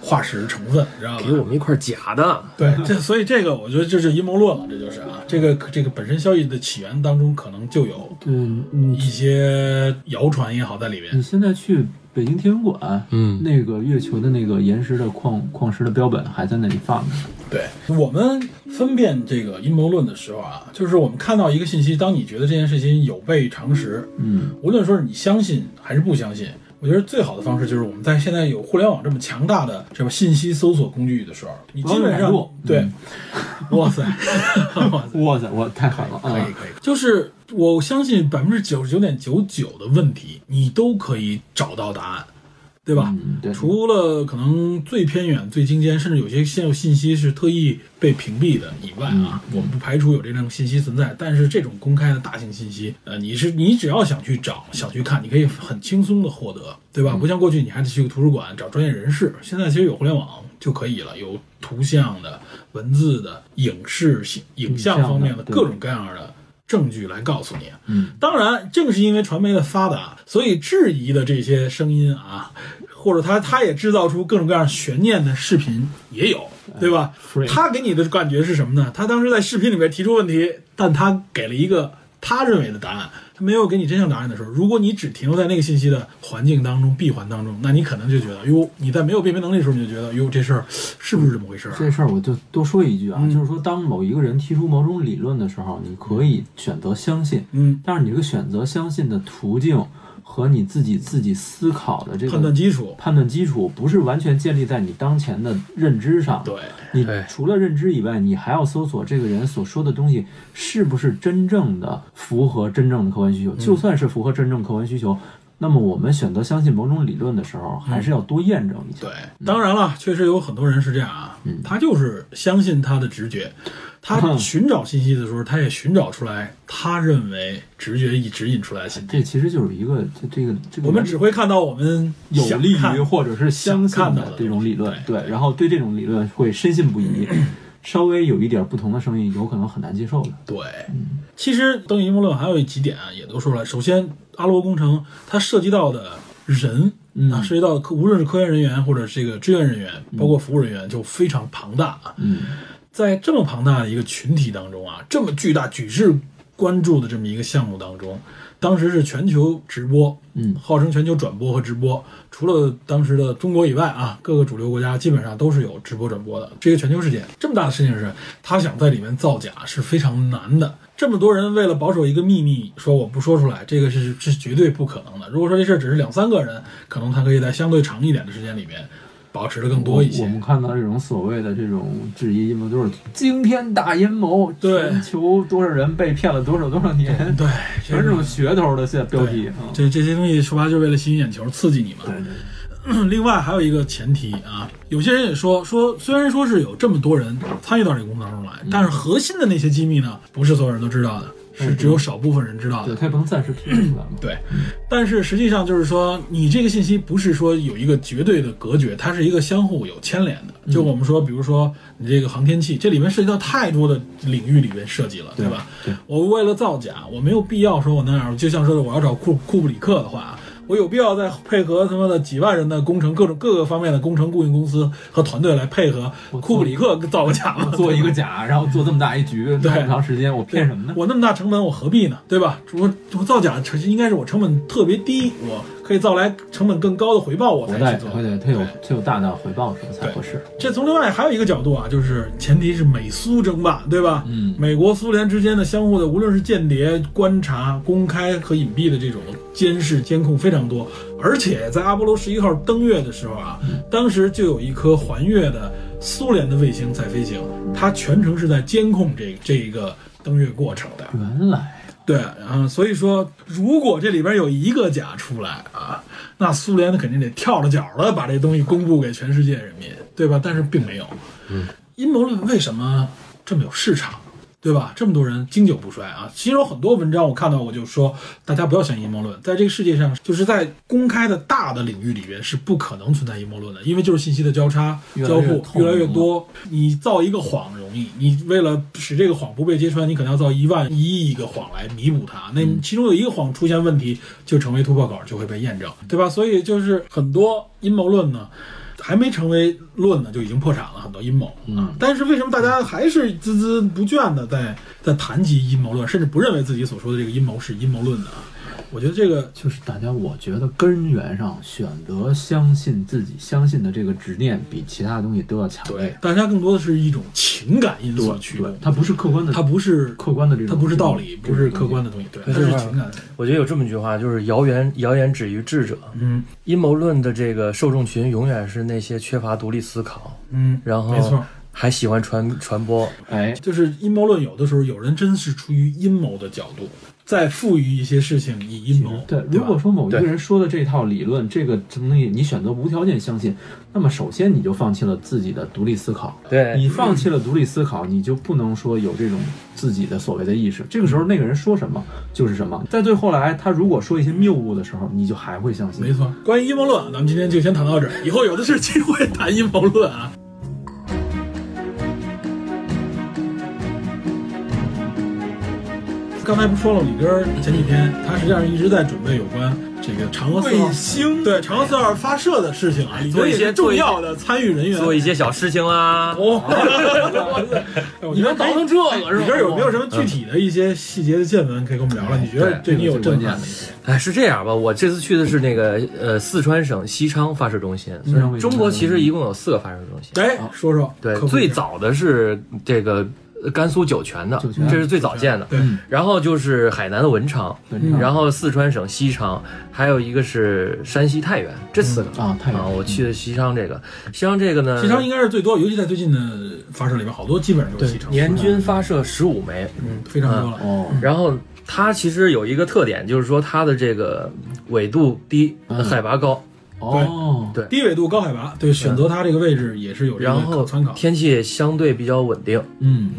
化石成分，知道吧？给我们一块假的，对，这所以这个我觉得这是阴谋论了，这就是啊，这个这个本身消息的起源当中可能就有嗯，一些谣传也好在里面你。现在去北京天文馆，嗯那个月球的那个岩石的矿矿石的标本还在那里放着。对我们分辨这个阴谋论的时候啊，就是我们看到一个信息，当你觉得这件事情有悖常识，嗯，无论说是你相信还是不相信，我觉得最好的方式就是我们在现在有互联网这么强大的什么信息搜索工具的时候，你基本上对嗯，哇塞，哇塞，哇太狠了啊！可以可以，就是我相信百分之九十九点九九的问题，你都可以找到答案，对吧？嗯，对，除了可能最偏远、最精尖，甚至有些现有信息是特意被屏蔽的以外啊，我们不排除有这种信息存在。但是这种公开的大型信息，呃，你是你只要想去找、想去看，你可以很轻松的获得，对吧？不像过去你还得去图书馆找专业人士，现在其实有互联网就可以了，有图像的、文字的、影视、影像方面的各种各样的证据来告诉你。嗯，当然，正是因为传媒的发达，所以质疑的这些声音啊，或者他他也制造出各种各样悬念的视频也有，对吧？他给你的感觉是什么呢？他当时在视频里面提出问题，但他给了一个他认为的答案，他没有给你真相答案的时候，如果你只停留在那个信息的环境当中、闭环当中，那你可能就觉得，哟，你在没有辨别能力的时候，你就觉得，哟，这事儿是不是这么回事儿啊？这事儿我就多说一句啊，嗯就是说，当某一个人提出某种理论的时候，你可以选择相信，嗯，但是你这个选择相信的途径和你自己自己思考的这个判断基础，判断基础，不是完全建立在你当前的认知上。对，你除了认知以外，你还要搜索这个人所说的东西是不是真正的符合真正的客观需求。就算是符合真正客观需求，那么我们选择相信某种理论的时候，还是要多验证一下。对，当然了，确实有很多人是这样啊，嗯他就是相信他的直觉，他寻找信息的时候，他也寻找出来他认为直觉一指引出来的信息。这其实就是一个这这个这个我们只会看到我们有利于或者是相信的这种理论，对对，然后对这种理论会深信不疑，稍微有一点不同的声音，有可能很难接受的。对，其实登月阴谋论还有几点啊，也都说了。首先，阿罗工程它涉及到的人。啊，涉及到的科，无论是科研人员或者这个志愿人员，包括服务人员，就非常庞大啊。嗯，在这么庞大的一个群体当中啊，这么巨大、举世关注的这么一个项目当中，当时是全球直播，嗯号称全球转播和直播，除了当时的中国以外啊，各个主流国家基本上都是有直播转播的。这个全球事件这么大的事情是，他想在里面造假是非常难的。这么多人为了保守一个秘密，说我不说出来，这个是是绝对不可能的。如果说这事儿只是两三个人，可能他可以在相对长一点的时间里面保持的更多一些。我们看到这种所谓的这种质疑阴谋，都是惊天大阴谋，对全球多少人被骗了多少多少年，对，全是这种噱头的现标题对啊。这这些东西说白了就是为了吸引眼球，刺激你嘛。对对，另外还有一个前提啊，有些人也说说，虽然说是有这么多人参与到这个工作当中来，但是核心的那些机密呢，不是所有人都知道的，是只有少部分人知道对，的。它也不能暂时披露出来嘛。对，但是实际上就是说，你这个信息不是说有一个绝对的隔绝，它是一个相互有牵连的。就我们说，比如说你这个航天器，这里面涉及到太多的领域里面设计了，对吧？对，我为了造假，我没有必要说我那样，就像说的我要找库库布里克的话。我有必要再配合他妈的几万人的工程，各种各个方面的工程顾问公司和团队来配合库布里克造个假吗？做一个假，然后做这么大一局，对那么长时间，我骗什么呢？我那么大成本，我何必呢？对吧？我我造假成应该是我成本特别低，我可以造来成本更高的回报，我才去做。对对，它有对它有大的回报的时候才合适。这从另外还有一个角度啊，就是前提是美苏争霸，对吧？嗯美国苏联之间的相互的，无论是间谍观察、公开和隐蔽的这种监视监控非常多，而且在阿波罗十一号登月的时候啊，当时就有一颗环月的苏联的卫星在飞行，它全程是在监控这这一个登月过程的。原来对，然后所以说，如果这里边有一个假出来啊，那苏联肯定得跳着脚的把这东西公布给全世界人民，对吧？但是并没有。嗯，阴谋论为什么这么有市场？对吧？这么多人经久不衰啊！其实有很多文章我看到我，就说大家不要相信阴谋论，在这个世界上，就是在公开的大的领域里边是不可能存在阴谋论的，因为就是信息的交叉交互越来越多。你造一个谎容易，你为了使这个谎不被揭穿，你可能要造一万一亿个谎来弥补它。那其中有一个谎出现问题，就成为突破口，就会被验证，对吧？所以就是很多阴谋论呢。还没成为论呢，就已经破产了很多阴谋啊！但是为什么大家还是孜孜不倦的在在谈及阴谋论，甚至不认为自己所说的这个阴谋是阴谋论呢？我觉得这个就是大家，我觉得根源上选择相信自己相信的这个执念，比其他的东西都要强对。大家更多的是一种情感因素对驱动，，它不是客观的，它不是客观的这种，它不是道理，不是客观的东西，对，它是情感。我觉得有这么一句话，就是谣言谣言止于智者。嗯阴谋论的这个受众群永远是那些缺乏独立思考，嗯，然后没错。还喜欢传传播。哎，就是阴谋论，有的时候有人真是出于阴谋的角度，再赋予一些事情以阴谋。对，吧如果说某一个人说的这套理论，这个东西你选择无条件相信，那么首先你就放弃了自己的独立思考。对你放弃了独立思考，你就不能说有这种自己的所谓的意识。这个时候那个人说什么就是什么。在最后来，他如果说一些谬误的时候，你就还会相信。没错，关于阴谋论，咱们今天就先谈到这儿，以后有的是机会谈阴谋论啊。刚才不说了，李根儿前几天他实际上一直在准备有关这个嫦娥四号星对嫦娥四号发射的事情啊，做一些重要的参与人员。做一些小事情啦。哦，你能倒腾这个是吧？你这儿有没有什么具体的一些细节的见闻可以跟我们聊聊？你觉得对你有震撼的一些？哎，是这样吧？我这次去的是那个呃四川省西昌发射中心。嗯中国其实一共有四个发射中心。哎，说说，对最早的是这个呃甘肃酒泉的，这是最早建的。对，然后就是海南的文昌，然后四川省西昌，还有一个是山西太原，这四个啊，太啊，阳我去的西昌这个，西昌这个呢，西昌应该是最多，尤其在最近的发射里面，好多基本上都是西昌，年均发射十五枚，嗯非常多了。哦，然后它其实有一个特点，就是说它的这个纬度低，嗯海拔高，哦，对低纬度高海拔，对，选择它这个位置也是有这个然后可参考。天气也相对比较稳定。嗯，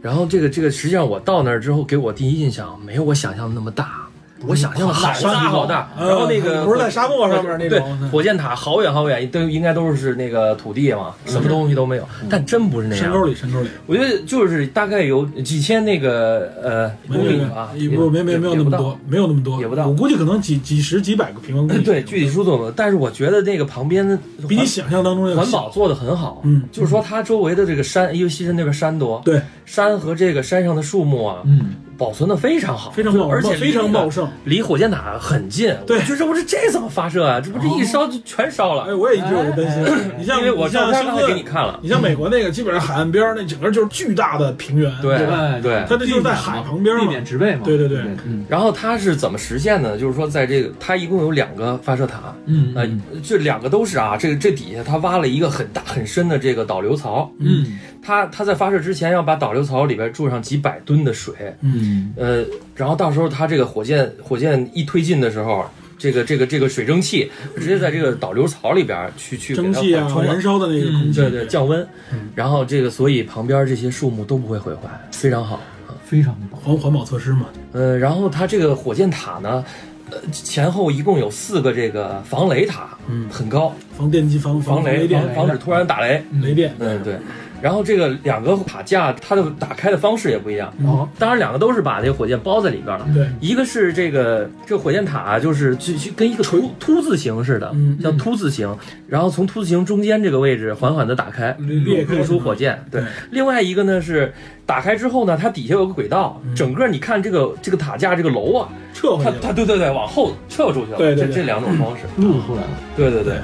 然后这个这个，实际上我到那儿之后，给我第一印象没有我想象的那么大，我想象的好山大好大。嗯然后那个不是在沙漠上面那对种火箭塔好远好远，都应该都是那个土地嘛，什么东西都没有。但真不是那样山沟。里，山沟里，我觉得就是大概有几千那个呃公里吧，有不没没没有那么多，，没有那么多，也不到我估计可能几几十几百个平方公里。对，具体数字但是我觉得那个旁边的比你想象当中的环保做的很好。嗯就是说它周围的这个山，因为西山那边山多，对，山和这个山上的树木啊，嗯，保存的非常好，非常好而且非常茂盛。离火箭塔很近。对。我觉得我这这怎么发射啊？这不这一烧就全烧了。哎，我也一直有这担心。你像因为我你像照片刚给你看了。你像美国那个，基本上海岸边儿那整个就是巨大的平原，对？对它这就是在海旁边嘛。避免植被嘛，对对对。嗯。然后它是怎么实现的？就是说，在这个它一共有两个发射塔，嗯，这两个都是啊，这个这底下它挖了一个很大很深的这个导流槽，嗯。它它在发射之前要把导流槽里边注上几百吨的水，嗯呃，然后到时候它这个火箭火箭一推进的时候，这个这个这个水蒸气直接在这个导流槽里边去去蒸汽啊冲燃烧的那个空气，对对，降温，然后这个所以旁边这些树木都不会毁坏，非常好。非常，环环保措施嘛。呃，然后它这个火箭塔呢，呃，前后一共有四个这个防雷塔，嗯很高，防电击、防防雷雷电防、防止突然打雷。雷电。嗯，对。然后这个两个塔架，它的打开的方式也不一样。哦，当然，两个都是把这个火箭包在里边了。对一个是这个这个火箭塔啊，就是就就跟一个凸凸字形似的，嗯叫凸字形。然后从凸字形中间这个位置缓缓的打开，露露出火箭。对对，另外一个呢是打开之后呢，它底下有个轨道，整个你看这个这个塔架这个楼啊，撤回去了。它对对对，往后撤出去了。对对对这这两种方式。露出来了，对对对。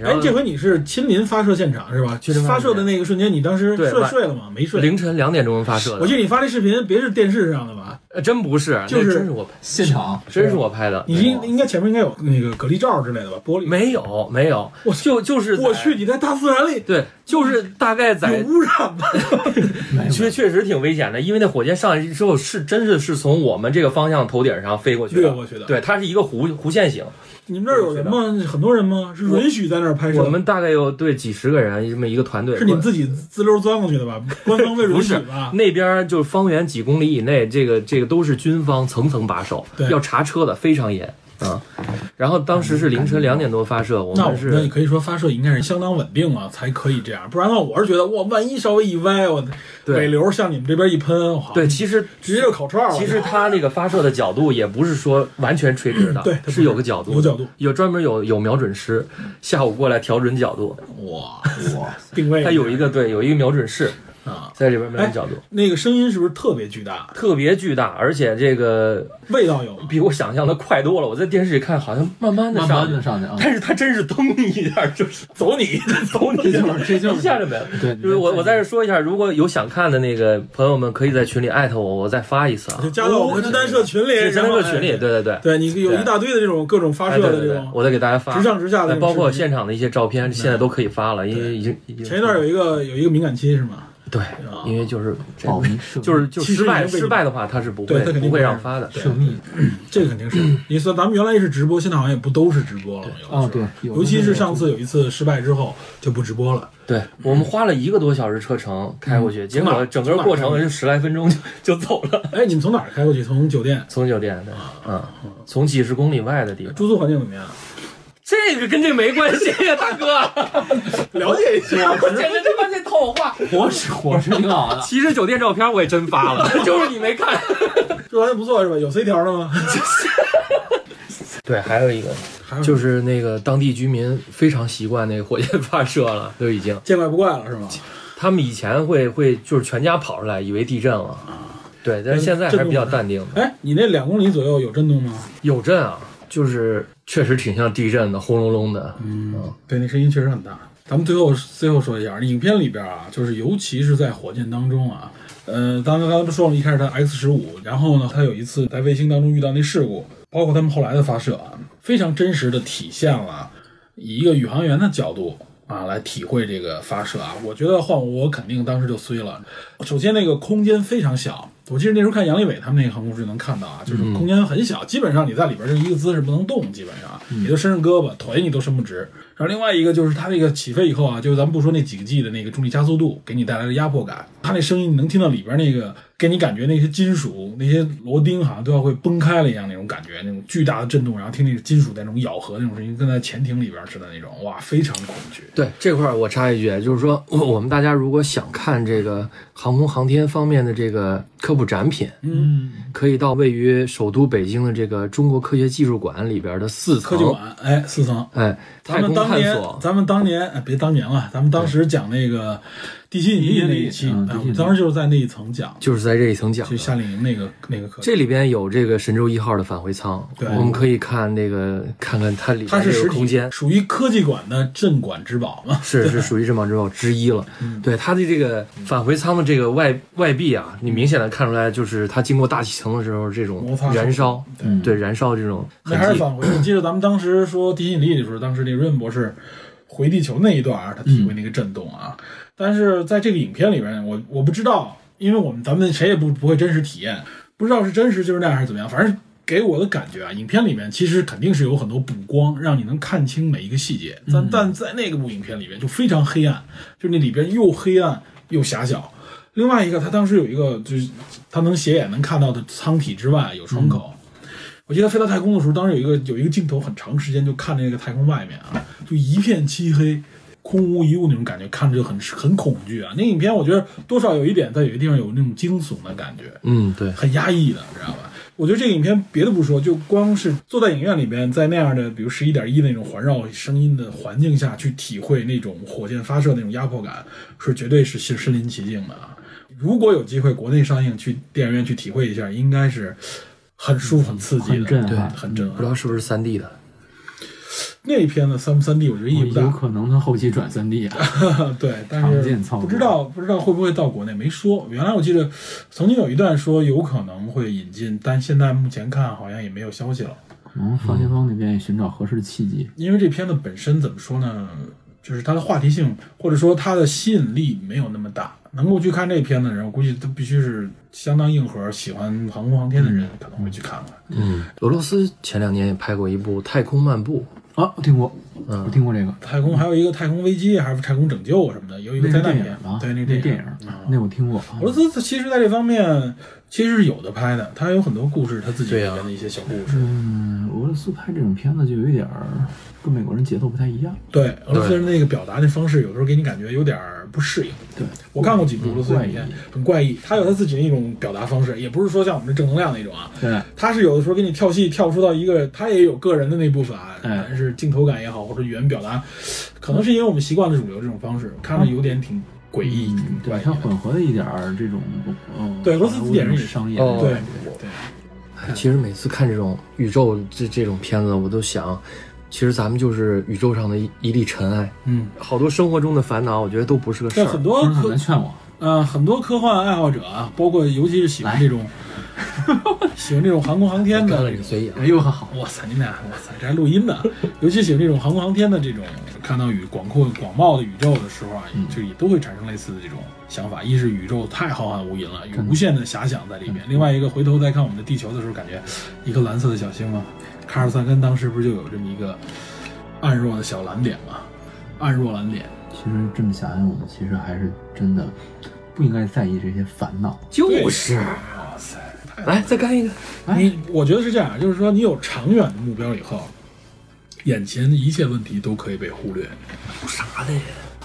然哎后，这回你是亲临发射现场是吧？发射的那个瞬间，你当时对晚睡睡了吗？没睡。凌晨两点钟发射的，我记得你发这视频，别是电视上的吧？呃真不是，就是真是我拍，现场真是我拍的。你应应该前面应该有那个隔离罩之类的吧？玻璃。没有没有，我就就是在我去，你在大自然里对，就是大概在有污染吧？确确实挺危险的，因为那火箭上来之后是真是是从我们这个方向头顶上飞过去的，掠过去的对，它是一个弧弧线型。你们这儿有人吗？很多人吗？是允许在那儿拍摄？我们大概有对几十个人这么一个团队，是你们自己滋溜钻过去的吧？官方未允许不是吧？那边就是方圆几公里以内，这个这个都是军方层层把守对，要查车的非常严啊。然后当时是凌晨两点多发射，我们是那也可以说发射应该是相当稳定了，才可以这样。不然的话，我是觉得哇，万一稍微一歪，我对尾流向你们这边一喷，哇对，其实直接就烤串了。其实它那个发射的角度也不是说完全垂直的，对它是是有个角度，有角度有专门有有瞄准师，下午过来调准角度，哇，哇，定位它有一个对有一个瞄准室啊，在里边瞄准角度，那个声音是不是特别巨大？特别巨大，而且这个味道有？比我想象的快多了。我在电视里看好像慢慢的上慢的上去啊，但是它真是噔一下就是 走你！走你，这就是这就是一下就没了。对，就是我我在这说一下，如果有想看的那个朋友们，可以在群里艾特我，我再发一次啊就。加到我们的单社群里，是真然后的群里，哎对对对。对你有一大堆的这种各种发哎射的这种，我再给大家发，直上直下的哎包括现场的一些照片，现在都可以发了，因为已经前一段有一个有一个敏感期是吗？对，因为就是保 密就是就失败失败的话，他是不会他肯定不会让让发的。涉密 这个肯定是。你说咱们原来也是直播，现在好像也不都是直播了。啊，对，尤其是上次有一次失败之后就不直播了。对我们花了一个多小时车程开过去，结果整个过程就十来分钟就 就走了。哎，你们从哪儿开过去？从酒店？从酒店对，嗯，从几十公里外的地方，住宿环境怎么样？这个跟这没关系呀，大哥。了解一下。我简直他妈在套我话。我是我是挺好的，其实酒店照片我也真发了，就是你没看。住环境不错是吧？有 C 条的吗？对，还有一个就是那个当地居民非常习惯那个火箭发射了，都已经。见怪不怪了是吗？他们以前会会就是全家跑出来，以为地震了。对，但是现在还是比较淡定的。哎，你那两公里左右有震动吗？有震啊，就是确实挺像地震的，轰隆隆的。嗯，对，那声音确实很大。咱们最后最后说一下，影片里边啊，就是尤其是在火箭当中啊，呃，当刚刚才不说了，一开始它 X 十五，然后呢，它有一次在卫星当中遇到那事故，包括他们后来的发射啊，非常真实的体现了以一个宇航员的角度啊来体会这个发射啊。我觉得换我肯定当时就衰了。首先那个空间非常小，我记得那时候看杨利伟他们那个航空师就能看到啊，就是空间很小，基本上你在里边就一个姿势不能动，基本上你就伸伸胳膊，腿你都伸不直。然后另外一个就是它那个起飞以后啊，就是咱们不说那几个 G 的那个重力加速度给你带来的压迫感，它那声音你能听到里边那个，给你感觉那些金属那些螺钉好像都要会崩开了一样那种感觉，那种巨大的震动，然后听那个金属在那种咬合那种声音，跟在潜艇里边似的那种，哇，非常恐惧。对这块儿我插一句，就是说我们大家如果想看这个航空航天方面的这个科普展品，嗯，可以到位于首都北京的这个中国科学技术馆里边的四层科技馆，哎，四层。哎，咱们当年，，咱们当年，哎，别当年了，咱们当时讲那个地心引力那一期，当时就是在那一层讲，就是在这一层讲。就夏令营那个那个课，这里边有这个神舟一号的返回舱，对我们可以看那个看看它里它是实空间，属于科技馆的镇馆之宝嘛，是是属于镇馆之宝之一了。嗯对它的这个返回舱的这个外外壁啊，你明显的看出来，就是它经过大气层的时候这种燃烧，嗯对燃烧这种。那还是返回。我记得咱们当时说地心引力的时候，当时那瑞文博士回地球那一段儿，他体会那个震动啊。但是在这个影片里边，我我不知道，因为我们咱们谁也不不会真实体验，不知道是真实就是那样还是怎么样。反正给我的感觉啊，影片里面其实肯定是有很多补光，让你能看清每一个细节。但但在那个部影片里面就非常黑暗，就那里边又黑暗又狭小。另外一个，他当时有一个就是他能斜眼能看到的舱体之外有窗口。我记得飞到太空的时候，当时有一个有一个镜头，很长时间就看那个太空外面啊，就一片漆黑，空无一物那种感觉，看着就很很恐惧啊。那影片我觉得多少有一点，在有些地方有那种惊悚的感觉，嗯，对，很压抑的，知道吧？我觉得这个影片别的不说，就光是坐在影院里边，在那样的比如十一点一那种环绕声音的环境下去体会那种火箭发射那种压迫感，是绝对是身身临其境的啊！如果有机会国内上映，去电影院去体会一下，应该是很舒服、很刺激的，很震对，撼很震撼。不知道是不是三 D 的。那片子三不三 D，我觉得意义不大。有可能他后期转三 D 啊，对，但常是见操作不知道不知道会不会到国内，没说。原来我记得曾经有一段说有可能会引进，但现在目前看好像也没有消息了。可能方前方那边也寻找合适的契机。因为这片子本身怎么说呢，就是它的话题性或者说它的吸引力没有那么大。能够去看这片子的人，我估计都必须是相当硬核、喜欢航空航天的人可能会去看看。嗯，俄罗斯前两年也拍过一部《太空漫步啊，我听过，嗯我听过这个，太空还有一个太空危机，还是太空拯救什么的，有一个灾难片？对，那那电电影啊，那我听过。啊俄罗斯其实在这方面其实是有的拍的，他有很多故事，他自己里对啊边的一些小故事。嗯，俄罗斯拍这种片子就有一点儿跟美国人节奏不太一样。对，俄罗斯人那个表达的方式，有时候给你感觉有点儿不适应。对，我看过几部俄罗斯影片，很怪异。他有他自己的一种表达方式，也不是说像我们这正能量那种啊。对，他是有的时候给你跳戏，跳出到一个，他也有个人的那部分啊，哎但是镜头感也好，或者语言表达，可能是因为我们习惯了主流这种方式，看着有点挺诡异、嗯，对，怪异的。它混合了一点儿这种，嗯，对俄罗斯自己人也是商业哦对的对，》。其实每次看这种宇宙这这种片子，我都想，其实咱们就是宇宙上的一一粒尘埃，嗯，好多生活中的烦恼，我觉得都不是个事儿很儿。多很难劝我。呃，很多科幻爱好者啊，包括尤其是喜欢这种喜欢这种航空航天的干了这个随意啊哎呦，好，哇塞，你们俩，哇塞，这还录音呢！尤其喜欢这种航空航天的这种，看到宇广阔广袤的宇宙的时候啊，就也都会产生类似的这种想法。一是宇宙太浩瀚无垠了，有无限的遐想在里面；另外一个，回头再看我们的地球的时候，感觉一颗蓝色的小星嘛。卡尔萨根当时不是就有这么一个暗弱的小蓝点嘛？暗弱蓝点，其实这么想想，我们其实还是真的不应该在意这些烦恼。就是，哇塞！来再干一个。你我觉得是这样，就是说你有长远的目标以后，眼前的一切问题都可以被忽略。啥的呀？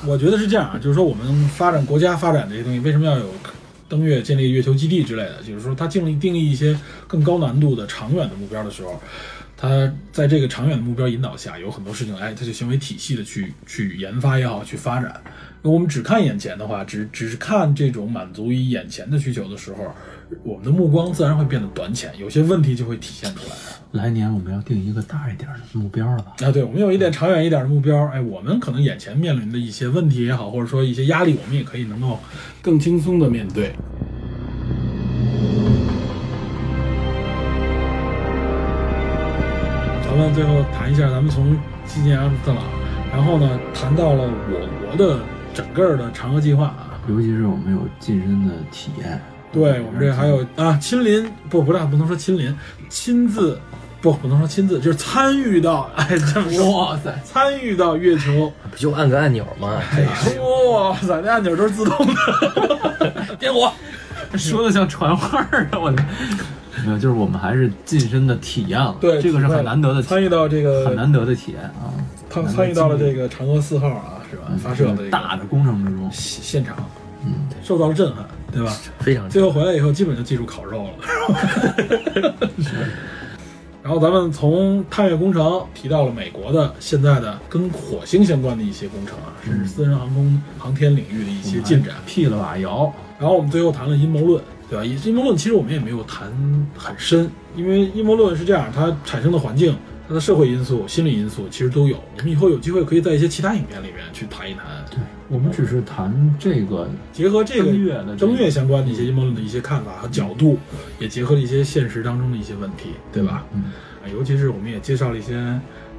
我觉得是这样啊，就是说我们发展国家发展这些东西，为什么要有登月、建立月球基地之类的？就是说，它定立定义一些更高难度的长远的目标的时候，它在这个长远的目标引导下，有很多事情，哎，他就行为体系的去去研发也好，去发展。那我们只看眼前的话，只只是看这种满足于眼前的需求的时候，我们的目光自然会变得短浅，有些问题就会体现出来。来年我们要定一个大一点的目标了吧？啊，对，我们有一点长远一点的目标，哎，我们可能眼前面临的一些问题也好，或者说一些压力，我们也可以能够更轻松的面对。咱们最后谈一下，咱们从基建阿姆斯特朗，然后呢，谈到了我国的整个的嫦娥计划啊，尤其是我们有近身的体验，对我们这还有啊，亲临不不大不能说亲临，亲自不不能说亲自，就是参与到 哎这么，哇塞，参与到月球，不就按个按钮吗？哇塞，那按钮都是自动的，点火，说的像传话儿啊！我的没有，就是我们还是近身的体验了，对，这个是很难得的体，参与到这个很难得的体验啊，他们参与到了这个嫦娥四号啊，是吧？发射的这个大的工程之中，现现场，嗯，受到了震撼，对吧？非常最后回来以后，基本就记住烤肉了。然后咱们从探月工程提到了美国的现在的跟火星相关的一些工程啊，甚至私人航空航天领域的一些进展。辟了瓦窑，然后我们最后谈了阴谋论，对吧？阴谋论其实我们也没有谈很深，因为阴谋论是这样，它产生的环境、它的社会因素、心理因素其实都有。我们以后有机会可以在一些其他影片里面去谈一谈，对我们只是谈这个结合这个正月相关的一些阴谋论的一些看法和角度，也结合了一些现实当中的一些问题，对吧？嗯，啊尤其是我们也介绍了一些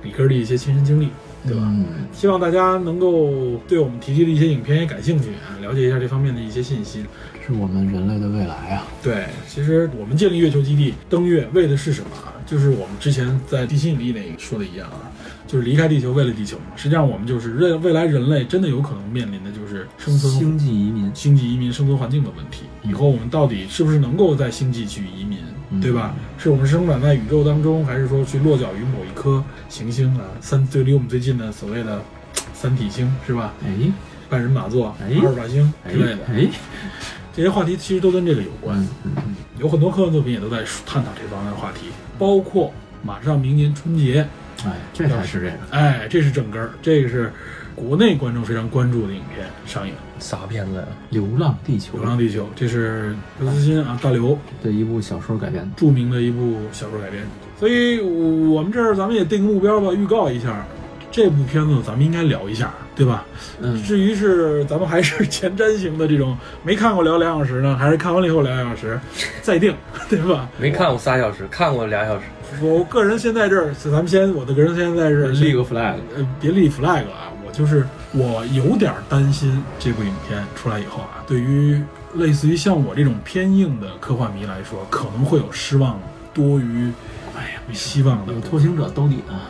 理科的一些亲身经历，对吧？嗯希望大家能够对我们提及的一些影片也感兴趣啊，了解一下这方面的一些信息。是我们人类的未来啊，对，其实我们建立月球基地登月为的是什么啊？就是我们之前在地心引力那个说的一样啊，就是离开地球为了地球嘛。实际上我们就是未未来人类真的有可能面临的就是生存星际移民，星际移民生存环境的问题。以后我们到底是不是能够在星际去移民，嗯对吧？是我们生长在宇宙当中，还是说去落脚于某一颗行星啊？三最离我们最近的所谓的三体星是吧？哎半人马座、哎阿尔法星哎之类的，哎，这些话题其实都跟这个有关。嗯嗯嗯，有很多科幻作品也都在探讨这方面的话题，包括马上明年春节，哎，这才是这个，哎，这是正根儿，这个是国内观众非常关注的影片上映，啥片子呀？《流浪地球《流》浪地球》，这是刘慈欣啊，大刘的一部小说改编的，著名的一部小说改编。所以，我们这儿咱们也定个目标吧，预告一下，这部片子咱们应该聊一下，对吧？嗯，至于是咱们还是 前瞻型的这种，没看过聊两小时呢，还是看完了以后聊两小时，再定，对吧？没看过仨小时，看过俩小时。我个人先在这儿，咱们先，我的个人先在这儿立个 flag，呃，别立 flag 了啊！我就是我有点担心这部影片出来以后啊，对于类似于像我这种偏硬的科幻迷来说，可能会有失望多于哎呀希望的有。拓行者兜底呢，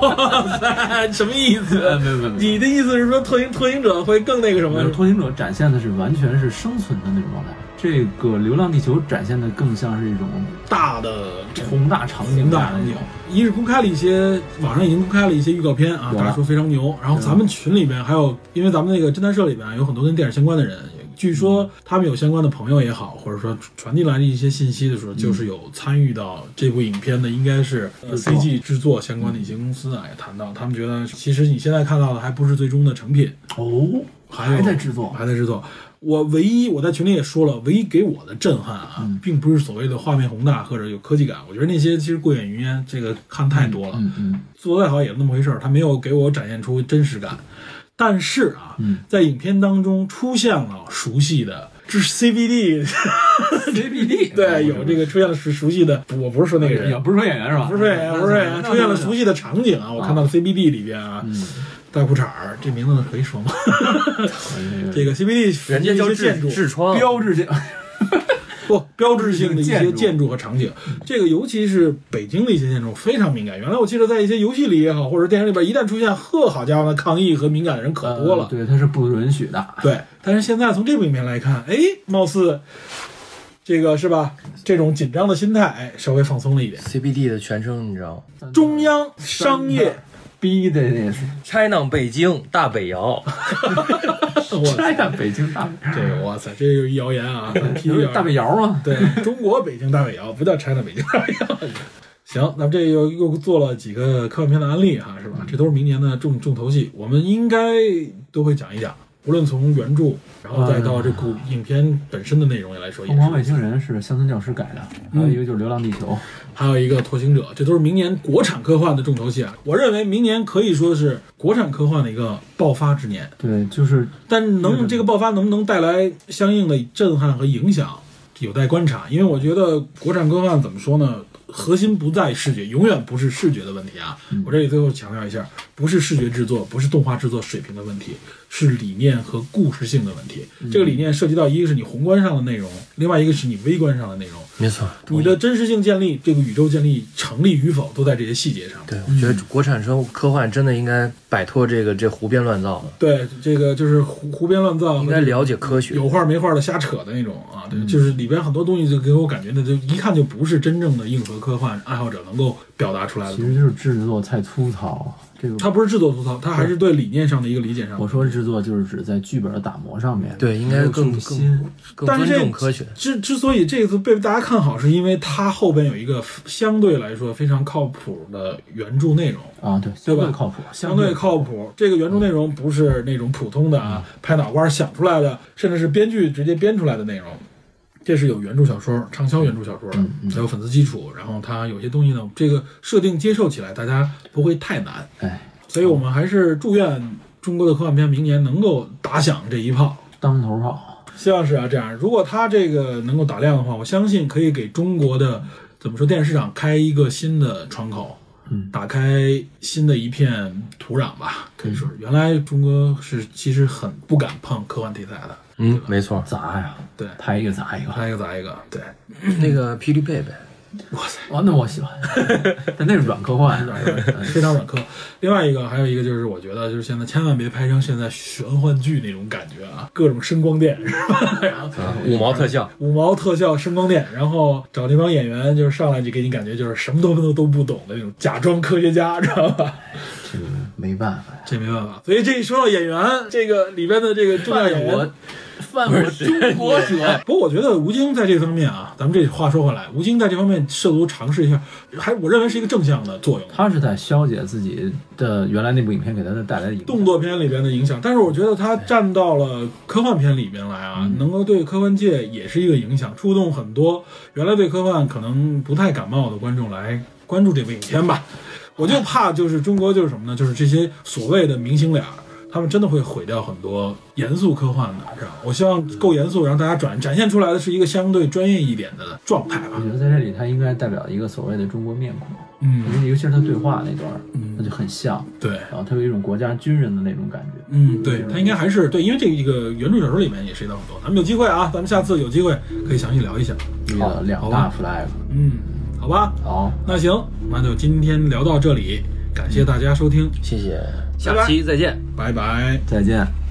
哇塞，什么意思？没有没有没你的意思是说特行特行者会更那个什么没有，？拓行者展现的是完全是生存的那种状态，这个《流浪地球》展现的更像是一种大的宏大场景宏大场景。一是公开了一些，网上已经公开了一些预告片啊，大家说非常牛。然后咱们群里边还有，因为咱们那个侦探社里边有很多跟电影相关的人，据说他们有相关的朋友也好，或者说传递来的一些信息的时候，就是有参与到这部影片的，应该是 CG 制作相关的一些公司啊，也谈到他们觉得其实你现在看到的还不是最终的成品，哦，还还在制作，还在制作。我唯一我在群里也说了，唯一给我的震撼啊，嗯。并不是所谓的画面宏大或者有科技感，我觉得那些其实过眼云烟，这个看太多了，嗯嗯做得再好也是那么回事儿，它没有给我展现出真实感。但是啊，嗯。在影片当中出现了熟悉的，这是 CBD，，CBD 对，有这个出现了熟熟悉的，我不是说那个人，也不是说演员是吧？不是说演员，不是说演员，出现了熟悉的场景啊，我看到了 CBD 里边啊，嗯，大裤衩儿，这名字可以说吗？这个个 CBD 人家叫建筑痔痔疮，标志性，不标志性的一些建筑建筑和场景，这个尤其是北京的一些建筑非常敏感。原来我记得在一些游戏里也好，或者电影里边，一旦出现“呵，好家伙，那抗议和敏感的人可多了。呃对，它是不允许的。对，但是现在从这部影片来看，哎，貌似这个是吧？这种紧张的心态，哎，稍微放松了一点。CBD 的全称你知道吗中央商业，逼的那是？China 北京大北窑，，China 北京大这个哇塞，这就是一谣言啊！大北窑吗？对中国北京大北窑，不叫 China 北京大北窑。行，咱们这又又做了几个科幻片的案例哈，是吧？这都是明年的重重头戏，我们应该都会讲一讲。无论从原著，然后再到这部影片本身的内容也来说，也凤凰外。星人是乡村教师改的，还有一个就是流浪地球。还有一个拓行者，这都是明年国产科幻的重头戏啊！我认为明年可以说是国产科幻的一个爆发之年。对，就是但能这个爆发能不能带来相应的震撼和影响，有待观察。因为我觉得国产科幻怎么说呢？核心不在视觉，永远不是视觉的问题啊！我这里最后强调一下，不是视觉制作，不是动画制作水平的问题，是理念和故事性的问题。嗯这个理念涉及到一个是你宏观上的内容，另外一个是你微观上的内容。没错，你的真实性建立，这个宇宙建立成立与否，都在这些细节上。对，我觉得国产生科幻真的应该摆脱这个这胡编乱造的，对，这个就是胡胡编乱造，应该了解科学。有话没话的瞎扯的那种啊，对，就是里边很多东西就给我感觉呢，就一看就不是真正的硬核科幻爱好者能够表达出来的。其实就是制作太粗糙。这个它不是制作粗糙，它还是对理念上的一个理解上。我说制作就是指在剧本的打磨上面，对应该更更。更尊但是这重科学。之之所以这次被大家看好，是因为它后边有一个相对来说非常靠谱的原著内容。啊，对，对吧相对靠谱，相对靠谱，这个原著内容不是那种普通的啊，拍脑瓜想出来的，甚至是编剧直接编出来的内容。这是有原著小说、畅销原著小说的，还有粉丝基础。然后它有些东西呢，这个设定接受起来大家不会太难。哎，所以我们还是祝愿中国的科幻片明年能够打响这一炮。当头炮。希望是啊，这样。如果它这个能够打亮的话，我相信可以给中国的怎么说电视市场开一个新的窗口，嗯，打开新的一片土壤吧。可以说是，原来中国是其实很不敢碰科幻题材的，嗯，没错。砸呀，对，拍一个砸一个。拍一个砸一个，对，那个霹雳贝贝，哇塞哦，那我喜欢，但那是软科幻，非常软科。另外一个还有一个就是，我觉得就是现在千万别拍成现在玄幻剧那种感觉啊，各种声光电是吧？然后五毛特效，五毛特效、声光电，然后找那帮演员就是上来就给你感觉就是什么都都都不懂的那种假装科学家，知道吧？这个没办法。这没办法。所以这一说到演员，这个里边的这个重要演员我，犯我中国者。不过我觉得吴京在这方面啊，咱们这话说回来，吴京在这方面试图尝试一下，还我认为是一个正向的作用。他是在消解自己的原来那部影片给他的带来的影响。动作片里边的影响，但是我觉得他站到了科幻片里边来啊，能够对科幻界也是一个影响，触动很多原来对科幻可能不太感冒的观众来关注这部影片吧。我就怕就是中国就是什么呢？就是这些所谓的明星脸儿，他们真的会毁掉很多严肃科幻的，是吧？我希望够严肃，让大家转展现出来的是一个相对专业一点的状态吧我。觉得在这里他应该代表一个所谓的中国面孔，嗯因为尤其是他对话那段，嗯那就很像，对，然后他有一种国家军人的那种感觉。嗯，对他应该还是对，因为这个原著小说里面也涉及到很多，咱们有机会啊，咱们下次有机会可以详细聊一下。立了两大 flag。嗯，好吧，好，那行，那就今天聊到这里，感谢大家收听，谢谢，下期再见。拜拜。再见。